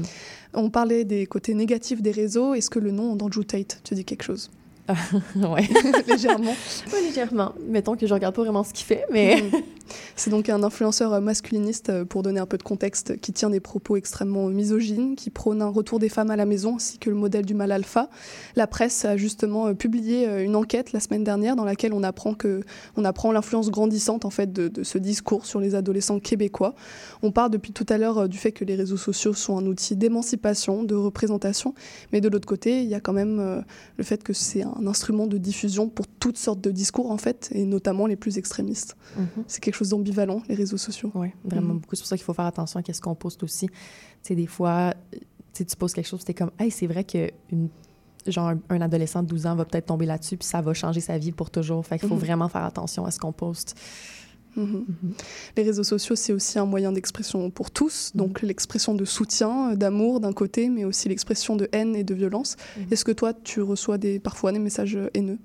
On parlait des côtés négatifs des réseaux. Est-ce que le nom d'Andrew Tate te dit quelque chose? ouais. Légèrement. Ouais, légèrement. Mettons que je regarde pas vraiment ce qu'il fait, mais... Mhm. C'est donc un influenceur euh, masculiniste, euh, pour donner un peu de contexte, qui tient des propos extrêmement misogynes, qui prône un retour des femmes à la maison ainsi que le modèle du mâle alpha. La presse a justement euh, publié une enquête la semaine dernière dans laquelle on apprend que on apprend l'influence grandissante en fait de, de ce discours sur les adolescents québécois. On parle depuis tout à l'heure du fait que les réseaux sociaux sont un outil d'émancipation, de représentation, mais de l'autre côté, il y a quand même le fait que c'est un instrument de diffusion pour toutes sortes de discours en fait, et notamment les plus extrémistes. Mhm. C'est quelque chose d'ambivalent, les réseaux sociaux. Oui, vraiment Mhm. beaucoup. C'est pour ça qu'il faut faire attention à ce qu'on poste aussi. Tu sais, des fois, euh, tu tu postes quelque chose, t'es comme, hey, c'est vrai que une, genre un, un adolescent de 12 ans va peut-être tomber là-dessus, puis ça va changer sa vie pour toujours. Fait qu'il faut Mhm. vraiment faire attention à ce qu'on poste. Mhm. Les réseaux sociaux, c'est aussi un moyen d'expression pour tous, Mhm. donc l'expression de soutien, d'amour d'un côté, mais aussi l'expression de haine et de violence. Mhm. Est-ce que toi, tu reçois des, parfois des messages haineux?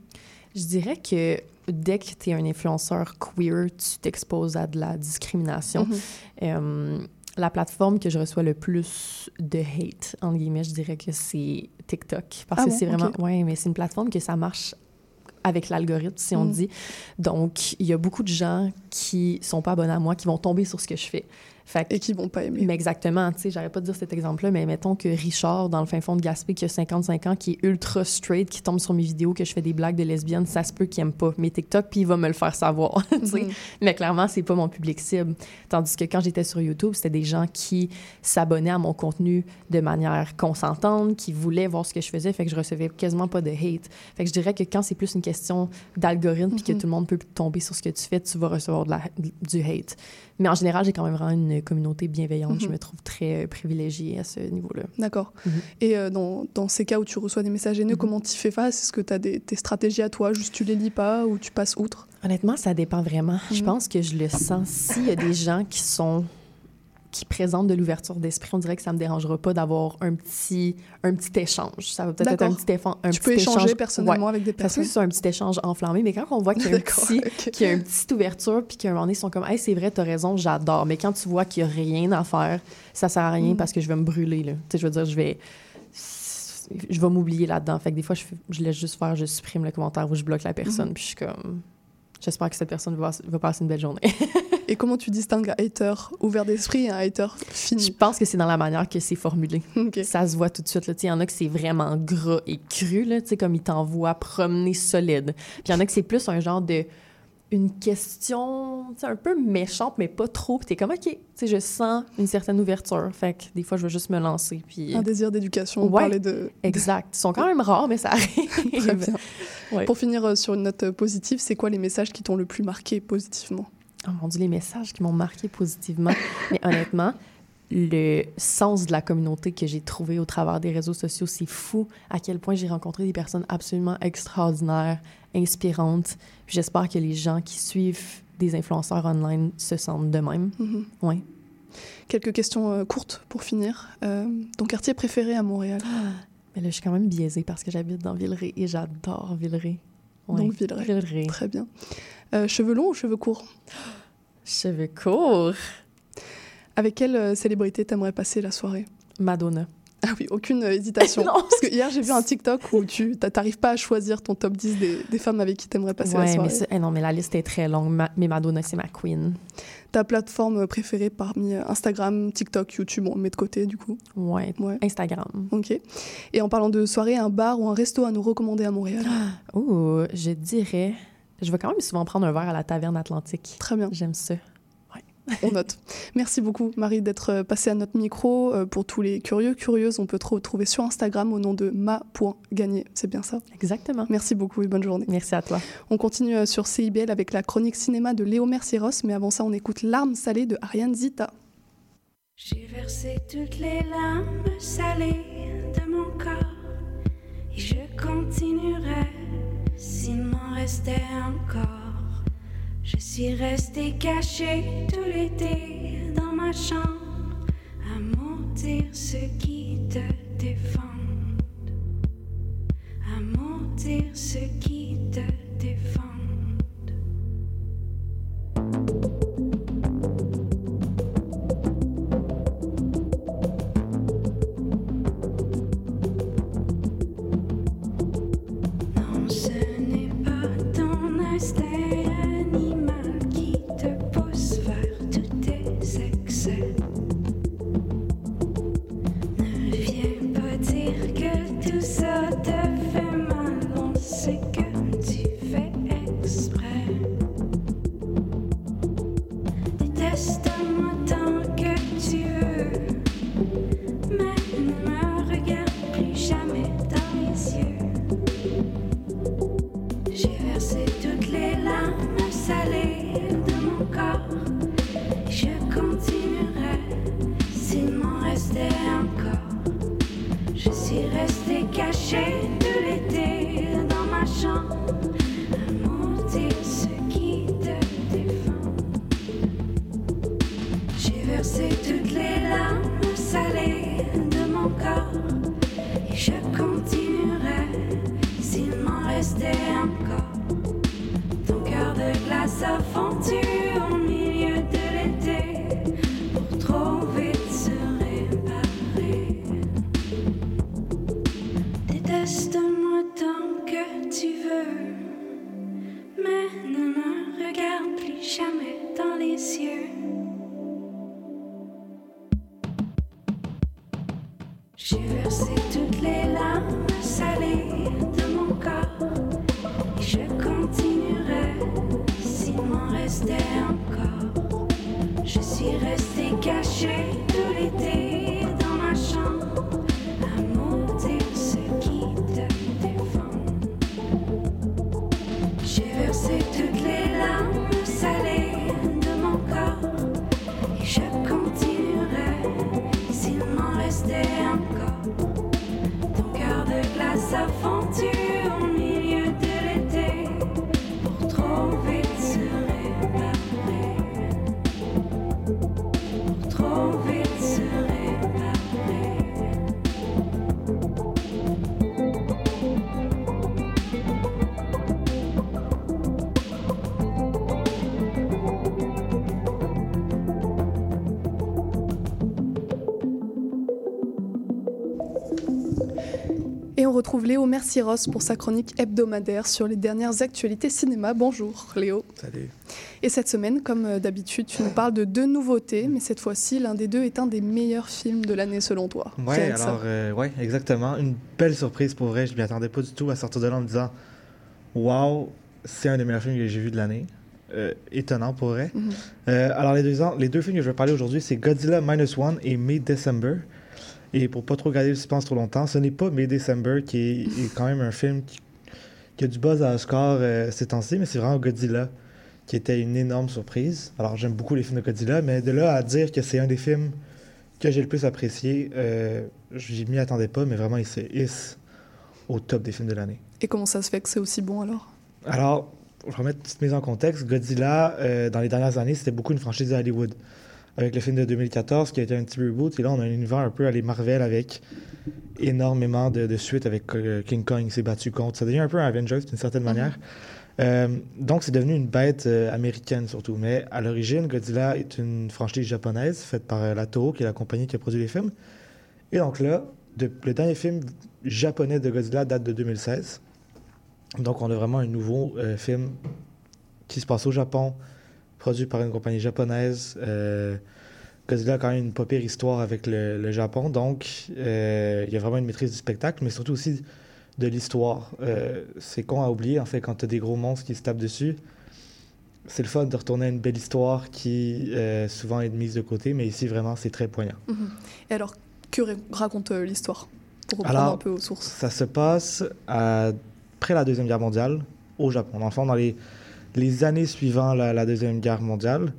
Je dirais que dès que tu es un influenceur queer, tu t'exposes à de la discrimination. Mhm. Euh, la plateforme que je reçois le plus de hate, entre guillemets, je dirais que c'est TikTok. Parce Ah que bon? c'est vraiment. Ouais, mais c'est une plateforme que ça marche avec l'algorithme, si on Mm. dit. Donc, il y a beaucoup de gens qui sont pas abonnés à moi, qui vont tomber sur ce que je fais. Fait Et qui vont pas aimer. Mais exactement, tu sais, j'arrête pas de dire cet exemple-là, mais mettons que Richard, dans le fin fond de Gaspé, qui a 55 ans, qui est ultra straight, qui tombe sur mes vidéos, que je fais des blagues de lesbiennes, ça se peut qu'il aime pas mes TikTok, puis il va me le faire savoir, tu sais. Mhm. Mais clairement, c'est pas mon public cible. Tandis que quand j'étais sur YouTube, c'était des gens qui s'abonnaient à mon contenu de manière consentante, qui voulaient voir ce que je faisais, fait que je recevais quasiment pas de hate. Fait que je dirais que quand c'est plus une question d'algorithme, puis que Mhm. tout le monde peut tomber sur ce que tu fais, tu vas recevoir de la- du hate. Mais en général, j'ai quand même vraiment une communauté bienveillante. Je Mhm. me trouve très euh, privilégiée à ce niveau-là. D'accord. Mhm. Et euh, dans, dans ces cas où tu reçois des messages haineux, comment tu fais face? Est-ce que tu as des, tes stratégies à toi? Juste tu les lis pas ou tu passes outre? Honnêtement, ça dépend vraiment. Je Mhm. pense que je le sens. S'il y a des gens qui sont qui présentent de l'ouverture d'esprit, on dirait que ça me dérangera pas d'avoir un petit un petit échange. Ça va peut-être être un petit, effan- un Tu petit peux échanger échange. personnellement avec des personnes? que ce soit un petit échange enflammé, mais quand on voit qu'il y a un D'accord, petit, ok. qu'il y a une petite ouverture, puis qu'à un moment donné, ils sont comme, hey, c'est vrai, t'as raison, j'adore. Mais quand tu vois qu'il y a rien à faire, ça sert à rien Mm. parce que je vais me brûler, là. Tu sais, je veux dire, je vais. Je vais m'oublier là-dedans. Fait que des fois, je, je laisse juste faire, je supprime le commentaire ou je bloque la personne, Mhm. puis je suis comme. J'espère que cette personne va, va passer une belle journée. Et comment tu distingues un hater? Ouvert d'esprit et un hater Je fini pense que c'est dans la manière que c'est formulé. Ça se voit tout de suite. Il y en a que c'est vraiment gras et cru, là, comme ils t'envoient promener solide. Puis il y en a que c'est plus un genre de une question un peu méchante, mais pas trop. T'es comme, OK, je sens une certaine ouverture. Fait que des fois, je vais juste me lancer. Puis... Un désir d'éducation, Ouais, parler de... Exact. Ils sont quand même rares, mais ça arrive. Très bien. Ouais. Pour finir euh, sur une note euh, positive, c'est quoi les messages qui t'ont le plus marqué positivement? Oh mon Dieu, les messages qui m'ont marqué positivement. Mais honnêtement, le sens de la communauté que j'ai trouvé au travers des réseaux sociaux, c'est fou à quel point j'ai rencontré des personnes absolument extraordinaires, inspirantes. J'espère que les gens qui suivent des influenceurs online se sentent de même. Mhm. Oui. Quelques questions euh, courtes pour finir. Euh, ton quartier préféré à Montréal? Mais là, je suis quand même biaisée parce que j'habite dans Villeray et j'adore Villeray. Ouais. Donc Villeray. Villeray. Très bien. Euh, cheveux longs ou cheveux courts Cheveux courts. Avec quelle euh, célébrité t'aimerais passer la soirée Madonna. Ah oui, aucune euh, hésitation. Non. Parce que hier, j'ai vu un TikTok où tu t'arrives pas à choisir ton top 10 des, des femmes avec qui t'aimerais passer la soirée. mais, eh non, mais la liste est très longue. Ma- mais Madonna, c'est ma queen. Ta plateforme préférée parmi Instagram, TikTok, YouTube, on le met de côté du coup. Ouais. Ouais. Instagram. Ok. Et en parlant de soirée, un bar ou un resto à nous recommander à Montréal? Oh, je dirais. Je vais quand même souvent prendre un verre à la taverne Atlantique. Très bien. J'aime ça. On note. Merci beaucoup, Marie, d'être euh, passée à notre micro. Euh, Pour tous les curieux, curieuses, on peut te retrouver sur Instagram au nom de ma.gagné. C'est bien ça? Exactement. Merci beaucoup et bonne journée. Merci à toi. On continue euh, sur CIBL avec la chronique cinéma de Léo Mercieros, mais avant ça, on écoute Larmes salées de Ariane Zita. J'ai versé toutes les larmes salées de mon corps et je continuerai s'il m'en restait encore. Je suis restée cachée tout l'été dans ma chambre à mentir ceux qui te défendent, à mentir ceux qui te défendent. Retrouve Léo Merciros pour sa chronique hebdomadaire sur les dernières actualités cinéma. Bonjour Léo. Salut. Et cette semaine, comme euh, d'habitude, tu nous parles de deux nouveautés, mais cette fois-ci, l'un des deux est un des meilleurs films de l'année selon toi. Ça. alors, euh, ouais, exactement. Une belle surprise pour vrai. Je m'y attendais pas du tout à sortir de là en me disant Waouh, c'est un des meilleurs films que j'ai vu de l'année. Euh, étonnant pour vrai. Mhm. Euh, alors, les deux, ans- les deux films que je vais parler aujourd'hui, c'est Godzilla Minus One et May December. Et pour pas trop garder le suspense trop longtemps, ce n'est pas May December qui est, est quand même un film qui, qui a du buzz à Oscar euh, ces temps-ci, mais c'est vraiment Godzilla qui était une énorme surprise. Alors, j'aime beaucoup les films de Godzilla, mais de là à dire que c'est un des films que j'ai le plus apprécié, euh, je m'y attendais pas, mais vraiment, il se hisse au top des films de l'année. Et comment ça se fait que c'est aussi bon alors? Alors, je une petite mise en contexte. Godzilla, euh, dans les dernières années, c'était beaucoup une franchise de Hollywood. Avec le film de 2014 qui a été un petit reboot, et là, on a un univers un peu à les Marvel avec énormément de, de suites avec euh, King Kong s'est battu contre. Ça devient un peu un Avengers d'une certaine manière. Euh, donc, c'est devenu une bête euh, américaine surtout. Mais à l'origine, Godzilla est une franchise japonaise faite par la Toho, qui est la compagnie qui a produit les films. Et donc là, de- le dernier film japonais de Godzilla date de 2016. Donc, on a vraiment un nouveau film qui se passe au Japon, produit par une compagnie japonaise. Euh, Godzilla a quand même une pas pire histoire avec le, le Japon, donc euh, il y a vraiment une maîtrise du spectacle, mais surtout aussi de l'histoire. Euh, c'est con à oublier, en fait, quand tu as des gros monstres qui se tapent dessus. C'est le fun de retourner à une belle histoire qui euh, souvent est mise de côté, mais ici, vraiment, c'est très poignant. Mhm. Et alors, que ra- raconte l'histoire? Pour reprendre Alors, un peu aux sources. Ça se passe après la Deuxième Guerre mondiale au Japon. Dans le fond, dans les, les années suivant la, la Deuxième Guerre mondiale.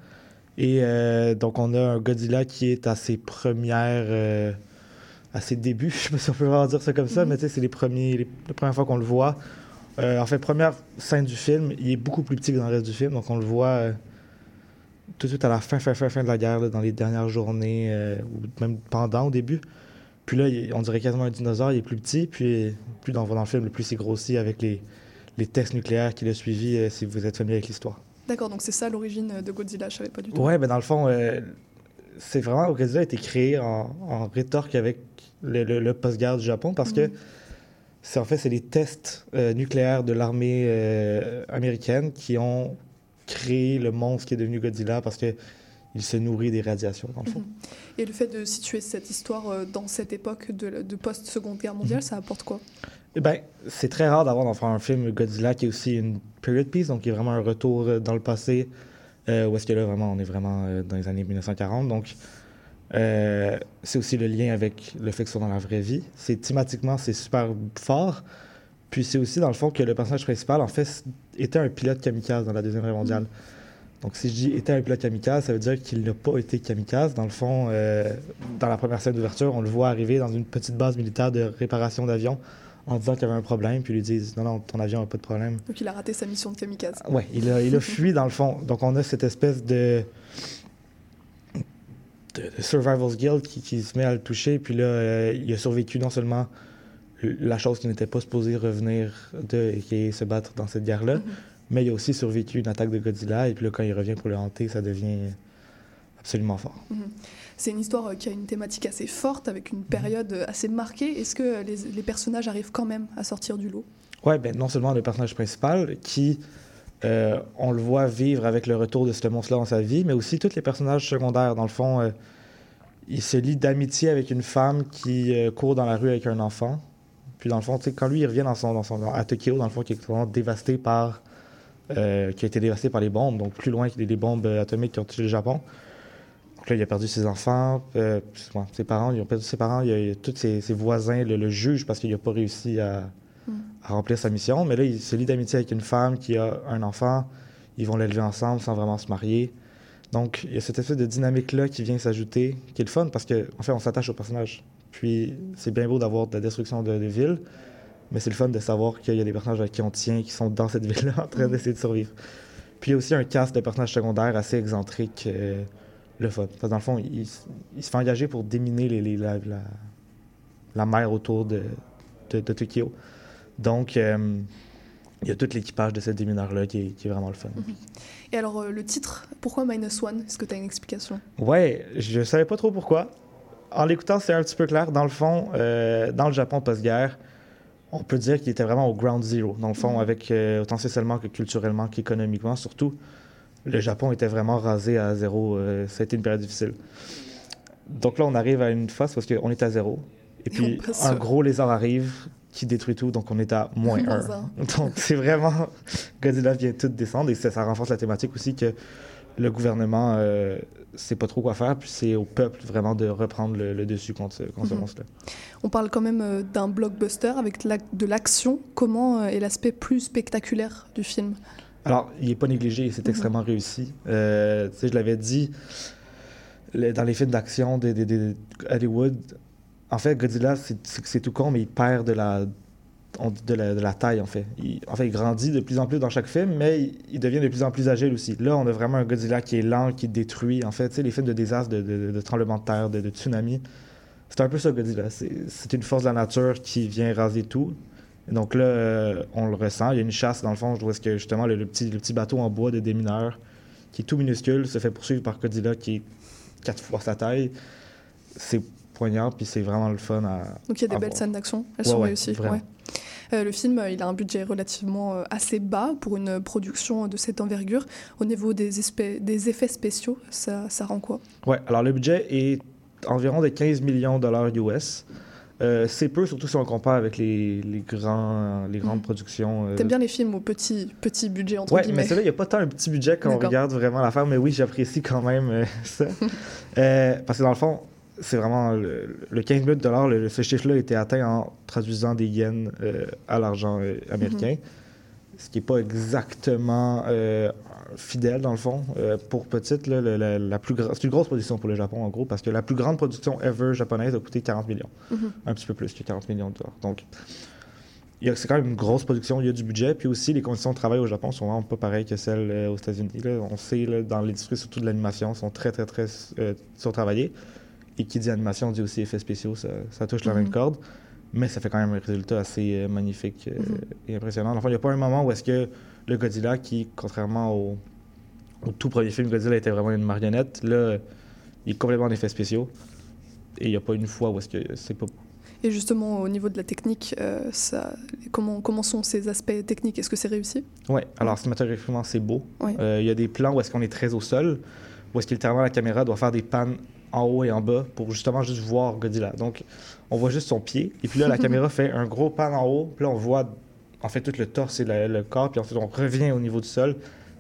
Et euh, donc, on a un Godzilla qui est à ses premières. euh, à ses débuts, je sais pas si on peut vraiment dire ça comme ça, mais tu sais, c'est les, premiers, les, la première fois qu'on le voit. Euh, en fait, première scène du film, il est beaucoup plus petit que dans le reste du film, donc on le voit euh, tout de suite à la fin, fin, fin, fin de la guerre, là, dans les dernières journées, ou même pendant au début. Puis là, il on dirait quasiment un dinosaure, il est plus petit, puis plus on va dans le film, le plus il grossit avec les, les tests nucléaires qu'il a suivis, euh, si vous êtes familier avec l'histoire. D'accord, donc c'est ça l'origine de Godzilla, je savais pas du tout. Ouais, ben dans le fond, euh, c'est vraiment Godzilla a été créé en, en rétorque avec le, le- le post-guerre du Japon parce que c'est en fait c'est les tests euh, nucléaires de l'armée euh, américaine qui ont créé le monstre qui est devenu Godzilla parce que il se nourrit des radiations dans le fond. Mhm. Et le fait de situer cette histoire dans cette époque de, de post-seconde guerre mondiale, Mhm. ça apporte quoi? Ben, c'est très rare d'avoir dans un film Godzilla qui est aussi une period piece, donc qui est vraiment un retour euh, dans le passé, euh, où est-ce que là, vraiment, on est vraiment euh, dans les années 1940. Donc, euh, c'est aussi le lien avec le fait que ce soit dans la vraie vie. C'est thématiquement, c'est super fort. Puis c'est aussi, dans le fond, que le personnage principal, en fait, était un pilote kamikaze dans la Deuxième Guerre mondiale. Donc, si je dis était un pilote kamikaze, ça veut dire qu'il n'a pas été kamikaze. Dans le fond, dans la première scène d'ouverture, on le voit arriver dans une petite base militaire de réparation d'avions en disant qu'il y avait un problème, puis ils lui disent non, non, ton avion n'a pas de problème. Donc il a raté sa mission de kamikaze. Ouais, il a, il a fui dans le fond. Donc on a cette espèce de, de, de survival's guilt qui, qui se met à le toucher, puis là, euh, il a survécu non seulement la chose qui n'était pas supposée revenir de, et qui est se battre dans cette guerre-là, mais il a aussi survécu une attaque de Godzilla, et puis là, quand il revient pour le hanter, ça devient absolument fort. Mhm. C'est une histoire euh, qui a une thématique assez forte, avec une période euh, assez marquée. Est-ce que euh, les, les personnages arrivent quand même à sortir du lot? Ouais, ben, non seulement le personnage principal qui, euh, on le voit vivre avec le retour de ce monstre-là dans sa vie, mais aussi tous les personnages secondaires. Dans le fond, euh, il se lie d'amitié avec une femme qui euh, court dans la rue avec un enfant. Puis dans le fond, quand lui il revient dans son, dans son, à Tokyo, dans le fond, qui est dévasté par, qui a été dévasté par les bombes, donc plus loin que les bombes atomiques qui ont touché le Japon. Donc là, il a perdu ses enfants, euh, ses parents, ils ont perdu ses parents, il y a, il a tous ses, ses voisins le, le jugent parce qu'il n'a pas réussi à, à remplir sa mission. Mais là, il se lie d'amitié avec une femme qui a un enfant. Ils vont l'élever ensemble sans vraiment se marier. Donc, il y a cette espèce de dynamique-là qui vient s'ajouter, qui est le fun parce qu'en en fait, on s'attache au personnage. Puis, c'est bien beau d'avoir de la destruction de, de villes, mais c'est le fun de savoir qu'il y a des personnages à qui on tient, qui sont dans cette ville-là en train d'essayer de survivre. Puis, il y a aussi un cast de personnages secondaires assez excentriques, euh, le fun. Parce que dans le fond, il, il se fait engager pour déminer les, les- la, la, la mer autour de, de, de Tokyo. Donc, euh, il y a tout l'équipage de ce démineur-là qui, est- qui est vraiment le fun. Et alors, euh, le titre, pourquoi Minus One? Est-ce que tu as une explication? Ouais, je savais pas trop pourquoi. En l'écoutant, c'est un petit peu clair. Dans le fond, euh, dans le Japon post-guerre, on peut dire qu'il était vraiment au ground zero. Dans le fond, avec euh, autant socialement que culturellement qu'économiquement, surtout, le Japon était vraiment rasé à zéro. euh, ça a été une période difficile. Donc là, on arrive à une phase parce qu'on est à zéro. Et puis, un gros lézard arrive qui détruit tout, donc on est à moins Moins 1. un. Donc c'est vraiment. Godzilla vient tout descendre et ça, ça renforce la thématique aussi que le gouvernement euh, sait pas trop quoi faire, puis c'est au peuple vraiment de reprendre le, le dessus contre, ce- contre ce Mhm. monstre-là. On parle quand même euh, d'un blockbuster avec de l'action. Comment euh, est l'aspect plus spectaculaire du film? Alors, il n'est pas négligé c'est extrêmement réussi. Euh, tu sais, je l'avais dit, le- dans les films d'action de, de- de Hollywood, en fait, Godzilla, c'est- tout con, mais il perd de la, de la, de la taille, en fait. Il, en fait, il grandit de plus en plus dans chaque film, mais il, il devient de plus en plus agile aussi. Là, on a vraiment un Godzilla qui est lent, qui détruit. En fait, tu sais, les films de désastre, de, tremblement de terre, de, tsunami, c'est un peu ça, Godzilla. C'est une force de la nature qui vient raser tout. Donc là, euh, on le ressent. Il y a une chasse, dans le fond, où est-ce que justement le, le petit, le petit bateau en bois de démineur, qui est tout minuscule, se fait poursuivre par Godzilla qui est quatre fois sa taille. C'est poignant, puis c'est vraiment le fun à. Donc il y a des belles voir. scènes d'action, elles Ouais, sont ouais, réussies. ouais. Euh, le film, euh, il a un budget relativement assez bas pour une production de cette envergure. Au niveau des effets spéciaux, ça, ça rend quoi? Ouais, alors le budget est environ de 15 millions de dollars US. Euh, c'est peu, surtout si on compare avec les, les, grands, les grandes productions. euh, T'aimes bien les films au petit, petit budget, entre Ouais, guillemets. mais c'est là, il n'y a pas tant un petit budget quand on regarde vraiment l'affaire, mais oui, j'apprécie quand même euh, ça. Euh, parce que dans le fond, c'est vraiment le, le 15 000 dollars, le- ce chiffre-là a été atteint en traduisant des yens à l'argent américain, ce qui n'est pas exactement euh, fidèle dans le fond. Euh, pour petite, là, le- la, la plus c'est une grosse production pour le Japon en gros, parce que la plus grande production ever japonaise a coûté 40 millions, Mhm. un petit peu plus que 40 millions de dollars. Donc c'est quand même une grosse production, il y a du budget, puis aussi les conditions de travail au Japon sont vraiment pas pareilles que celles euh, aux États-Unis. On sait, là, dans l'industrie, surtout de l'animation, sont très, très, très surtravaillés. Et qui dit animation dit aussi effets spéciaux, ça, ça touche la Mhm. même corde. Mais ça fait quand même un résultat assez euh, magnifique euh, Mhm. et impressionnant. Enfin, il n'y a pas un moment où est-ce que le Godzilla, qui, contrairement au, au tout premier film, Godzilla était vraiment une marionnette, là, il est complètement en effets spéciaux. Et il n'y a pas une fois où est-ce que c'est pas Et justement, au niveau de la technique, euh, ça, comment, comment sont ces aspects techniques? Est-ce que c'est réussi? Oui, alors cinématographiquement, c'est beau. Ouais. Euh, Il y a des plans où est-ce qu'on est très au sol, où est-ce que littéralement la caméra doit faire des pannes en haut et en bas pour justement juste voir Godzilla. Donc, on voit juste son pied, et puis là, la caméra fait un gros pan en haut, puis là, on voit en fait tout le torse et le, le corps, puis ensuite on revient au niveau du sol,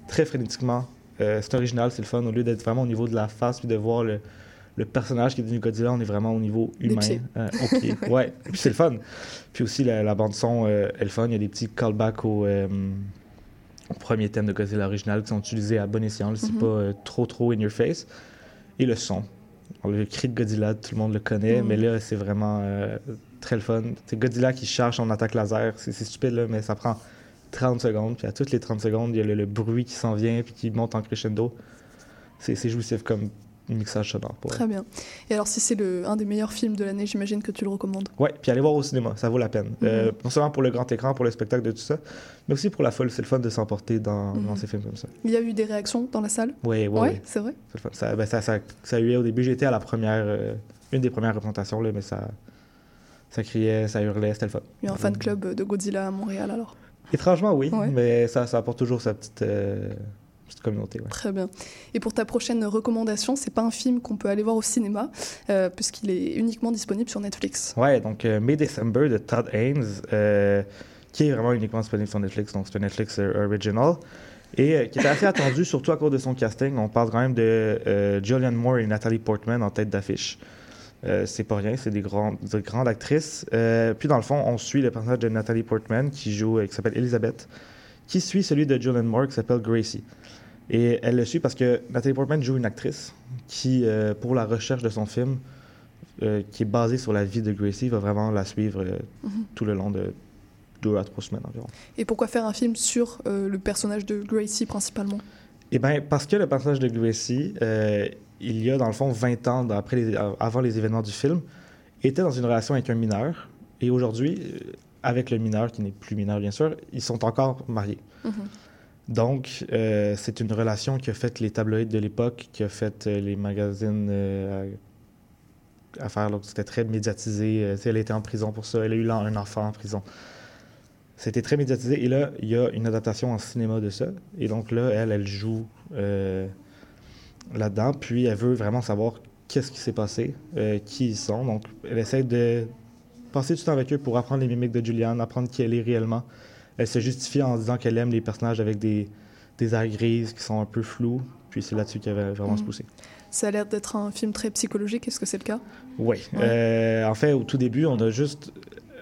très frénétiquement. Euh, c'est original, c'est le fun. Au lieu d'être vraiment au niveau de la face, puis de voir le, le personnage qui est devenu Godzilla, on est vraiment au niveau humain. euh, au pied. ouais, puis c'est le fun. Puis aussi, la, la bande-son euh, est le fun. Il y a des petits callbacks au, euh, au premier thème de Godzilla original qui sont utilisés à bon escient. C'est Mhm. pas euh, trop, trop in your face. Et le son. Le cri de Godzilla, tout le monde le connaît, Mhm. mais là, c'est vraiment euh, très le fun. C'est Godzilla qui charge son attaque laser. C'est stupide, là, mais ça prend 30 secondes. Puis à toutes les 30 secondes, il y a le, le bruit qui s'en vient puis qui monte en crescendo. C'est c'est jouissif comme mixage sonore. Pour Très bien. Et alors, si c'est un des meilleurs films de l'année, j'imagine que tu le recommandes. Ouais, puis allez voir au cinéma, ça vaut la peine. Mhm. Euh, non seulement pour le grand écran, pour le spectacle de tout ça, mais aussi pour la foule. C'est le fun de s'emporter dans, Mhm. dans ces films comme ça. Il y a eu des réactions dans la salle? Oui, oui, Ouais, oui. c'est vrai. Le fun. Ça, ben, ça, ça, ça a eu au début, j'étais à la première, euh, une des premières représentations, là, mais ça, ça criait, ça hurlait, c'était le fun. Il y a un fan club de Godzilla à Montréal alors. Étrangement, oui, Ouais. mais ça, ça apporte toujours sa petite, euh, cette communauté. ouais. Très bien. Et pour ta prochaine recommandation, c'est pas un film qu'on peut aller voir au cinéma, euh, puisqu'il est uniquement disponible sur Netflix. Ouais, donc euh, May December de Todd Haynes, euh, qui est vraiment uniquement disponible sur Netflix, donc c'est un Netflix euh, original, et qui était assez attendu, surtout à cause de son casting. On parle quand même de Julianne Moore et Natalie Portman en tête d'affiche. C'est pas rien, c'est des, grandes des grandes actrices. Puis dans le fond, on suit le personnage de Natalie Portman, qui joue, qui s'appelle Elizabeth, qui suit celui de Julianne Moore, qui s'appelle Gracie. Et elle le suit parce que Nathalie Portman joue une actrice qui, euh, pour la recherche de son film, euh, qui est basé sur la vie de Gracie, va vraiment la suivre euh, Mhm. tout le long de deux à trois semaines environ. Et pourquoi faire un film sur le personnage de Gracie principalement? Eh bien, parce que le personnage de Gracie, il y a dans le fond 20 ans après les- avant les événements du film, était dans une relation avec un mineur. Et aujourd'hui, avec le mineur, qui n'est plus mineur bien sûr, ils sont encore mariés. Mhm. Donc, euh, c'est une relation qui a fait les tabloïds de l'époque, qui a fait euh, les magazines euh, à, à faire. donc C'était très médiatisé. Elle était en prison pour ça. Elle a eu là un enfant en prison. C'était très médiatisé. Et là, il y a une adaptation en cinéma de ça. Et donc là, elle, elle joue là-dedans. Puis elle veut vraiment savoir qu'est-ce qui s'est passé, qui ils sont. Donc, elle essaie de passer du temps avec eux pour apprendre les mimiques de Julianne, apprendre qui elle est réellement. Elle se justifie en disant qu'elle aime les personnages avec des, des airs grises qui sont un peu flous. Puis c'est là-dessus qu'elle va vraiment se Mhm. pousser. Ça a l'air d'être un film très psychologique, est-ce que c'est le cas? Oui. Ouais. Euh, en fait, au tout début, on a juste, euh,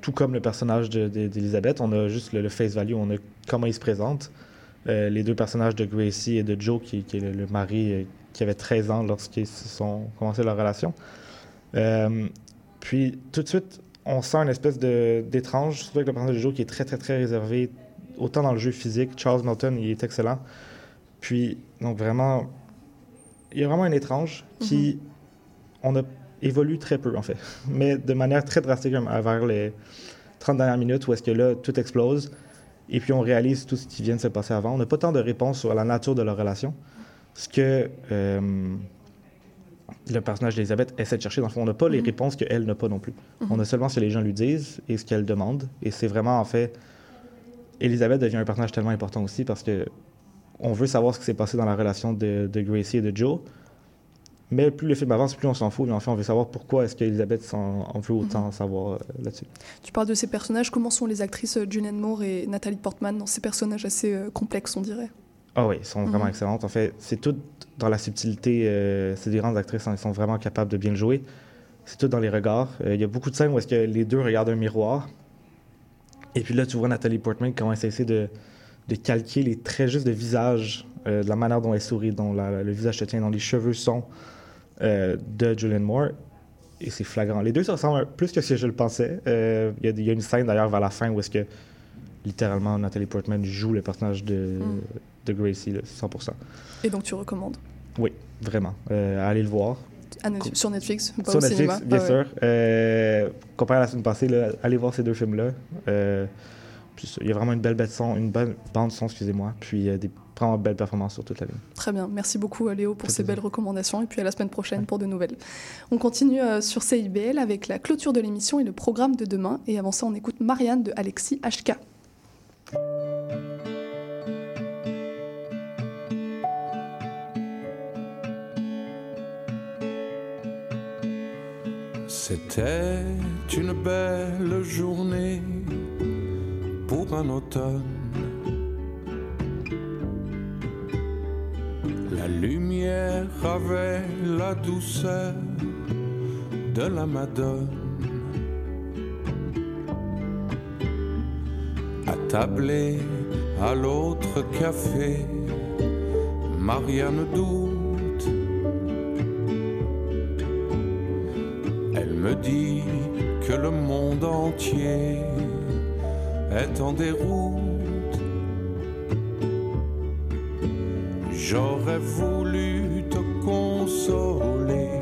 tout comme le personnage de- de- d'Elizabeth, on a juste le, le face value, on a comment il se présente. Euh, les deux personnages de Gracie et de Joe, qui, qui est le, le mari euh, qui avait 13 ans lorsqu'ils se sont commencé leur relation. Euh, puis tout de suite, on sent une espèce d'étrange, surtout avec le personnage de Joe qui est très, très, très réservé, autant dans le jeu physique. Charles Melton, il est excellent. Puis, donc vraiment, il y a vraiment un étrange qui, on a évolue très peu en fait, mais de manière très drastique vers les 30 dernières minutes où est-ce que là, tout explose. Et puis on réalise tout ce qui vient de se passer avant. On n'a pas tant de réponses sur la nature de leur relation. Ce que euh, le personnage d'Elisabeth essaie de chercher, dans le fond, on n'a pas les Mhm. réponses qu'elle n'a pas non plus. Mhm. On a seulement ce que les gens lui disent et ce qu'elle demande. Et c'est vraiment, en fait, Elisabeth devient un personnage tellement important aussi parce que on veut savoir ce qui s'est passé dans la relation de, de Gracie et de Joe. Mais plus le film avance, plus on s'en fout. Mais en fait, on veut savoir pourquoi est-ce qu'Elisabeth s'en en veut autant savoir euh, là-dessus. Tu parles de ces personnages, comment sont les actrices euh, Julianne Moore et Nathalie Portman dans ces personnages assez euh, complexes, on dirait? Ah oui, elles sont vraiment Mhm. excellentes. En fait, c'est tout dans la subtilité. euh, c'est des grandes actrices, hein, elles sont vraiment capables de bien le jouer. C'est tout dans les regards. Euh, Il y a beaucoup de scènes où est-ce que les deux regardent un miroir. Et puis là, tu vois Nathalie Portman comment elle essaie de, de calquer les traits juste de visage, euh, de la manière dont elle sourit, dont la- le visage se tient, dont les cheveux sont euh, de Julianne Moore. Et c'est flagrant. Les deux se ressemblent plus que ce que je le pensais. Il y, a- il y a une scène d'ailleurs vers la fin où est-ce que littéralement Nathalie Portman joue le personnage de, Mm. De Gracie, là, 100%. Et donc tu recommandes? Oui, vraiment. Euh, allez le voir. Sur Netflix, pas Sur au Netflix, cinéma? bien Ah ouais. sûr. Euh, comparé à la semaine passée, là, allez voir ces deux films-là. Euh, il y a vraiment une belle bande son, une belle bande son, excusez-moi. Puis a des vraiment belles performances sur toute la ligne. Très bien, merci beaucoup euh, Léo pour ces plaisir. belles recommandations et puis à la semaine prochaine pour de nouvelles. On continue euh, sur CIBL avec la clôture de l'émission et le programme de demain et avant ça on écoute Marianne de Alexis HK. C'était une belle journée pour un automne. La lumière avait la douceur de la Madone. Attablée à l'autre café, Marianne doute. Est en déroute. J'aurais voulu te consoler,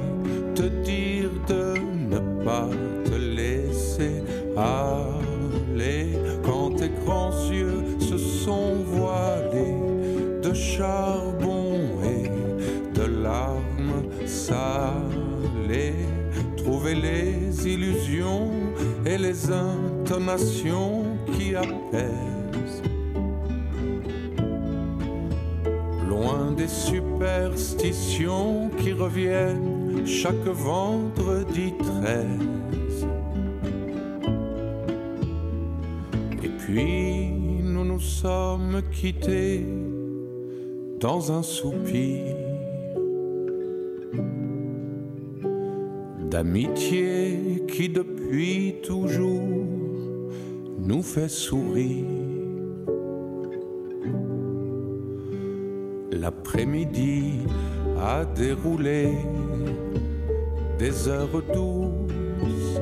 te dire de ne pas te laisser aller quand tes grands yeux se sont voilés de charbon et de larmes salées. Trouver les illusions et les intonations qui reviennent chaque vendredi 13. Et puis nous nous sommes quittés dans un soupir d'amitié qui depuis toujours nous fait sourire. L'après-midi a déroulé des heures douces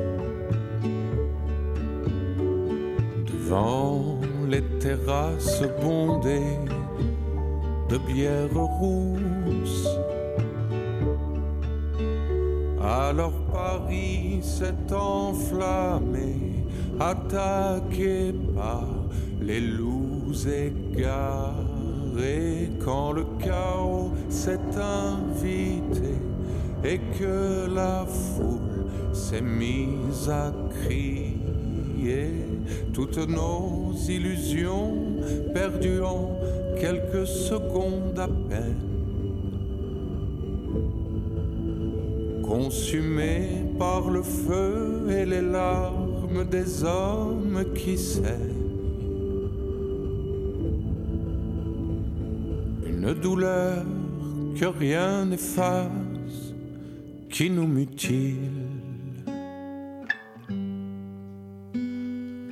devant les terrasses bondées de bières rousses. Alors Paris s'est enflammé, attaqué par les loups Quand le chaos s'est invité et que la foule s'est mise à crier, toutes nos illusions perdues en quelques secondes à peine. consumé par le feu et les larmes des hommes qui saignent. Une douleur que rien n'efface, qui nous mutile.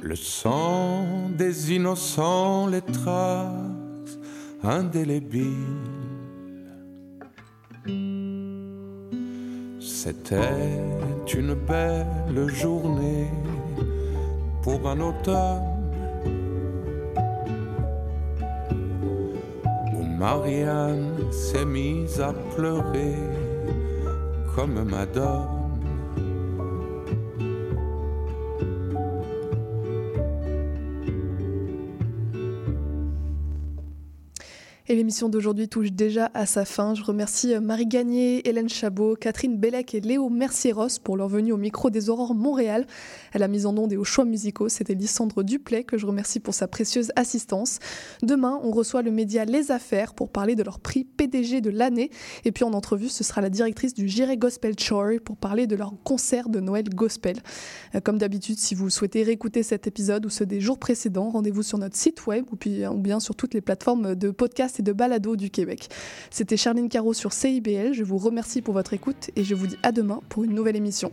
Le sang des innocents, les traces indélébiles. C'était une belle journée pour un automne Marianne s'est mise à pleurer comme Madone. Et l'émission d'aujourd'hui touche déjà à sa fin. Je remercie euh, Marie Gagné, Hélène Chabot, Catherine Bellec et Léo Mercieros pour leur venue au micro des Aurores Montréal. À la mise en onde et aux choix musicaux, c'était Lysandre Duplay que je remercie pour sa précieuse assistance. Demain, on reçoit le média Les Affaires pour parler de leur prix PDG de l'année. Et puis en entrevue, ce sera la directrice du Jiré Gospel Choir pour parler de leur concert de Noël Gospel. Euh, Comme d'habitude, si vous souhaitez réécouter cet épisode ou ceux des jours précédents, rendez-vous sur notre site web ou, puis, ou bien sur toutes les plateformes de podcast de balado du Québec. C'était Charline Caro sur CIBL. Je vous remercie pour votre écoute et je vous dis à demain pour une nouvelle émission.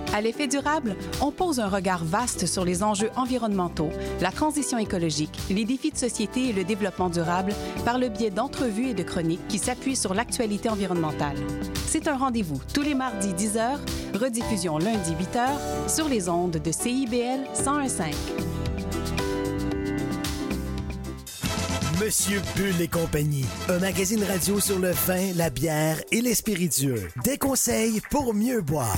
À l'effet durable, on pose un regard vaste sur les enjeux environnementaux, la transition écologique, les défis de société et le développement durable par le biais d'entrevues et de chroniques qui s'appuient sur l'actualité environnementale. C'est un rendez-vous tous les mardis 10h, rediffusion lundi 8h sur les ondes de CIBL 1015. Monsieur Bull et compagnie, un magazine radio sur le vin, la bière et les spiritueux. Des conseils pour mieux boire.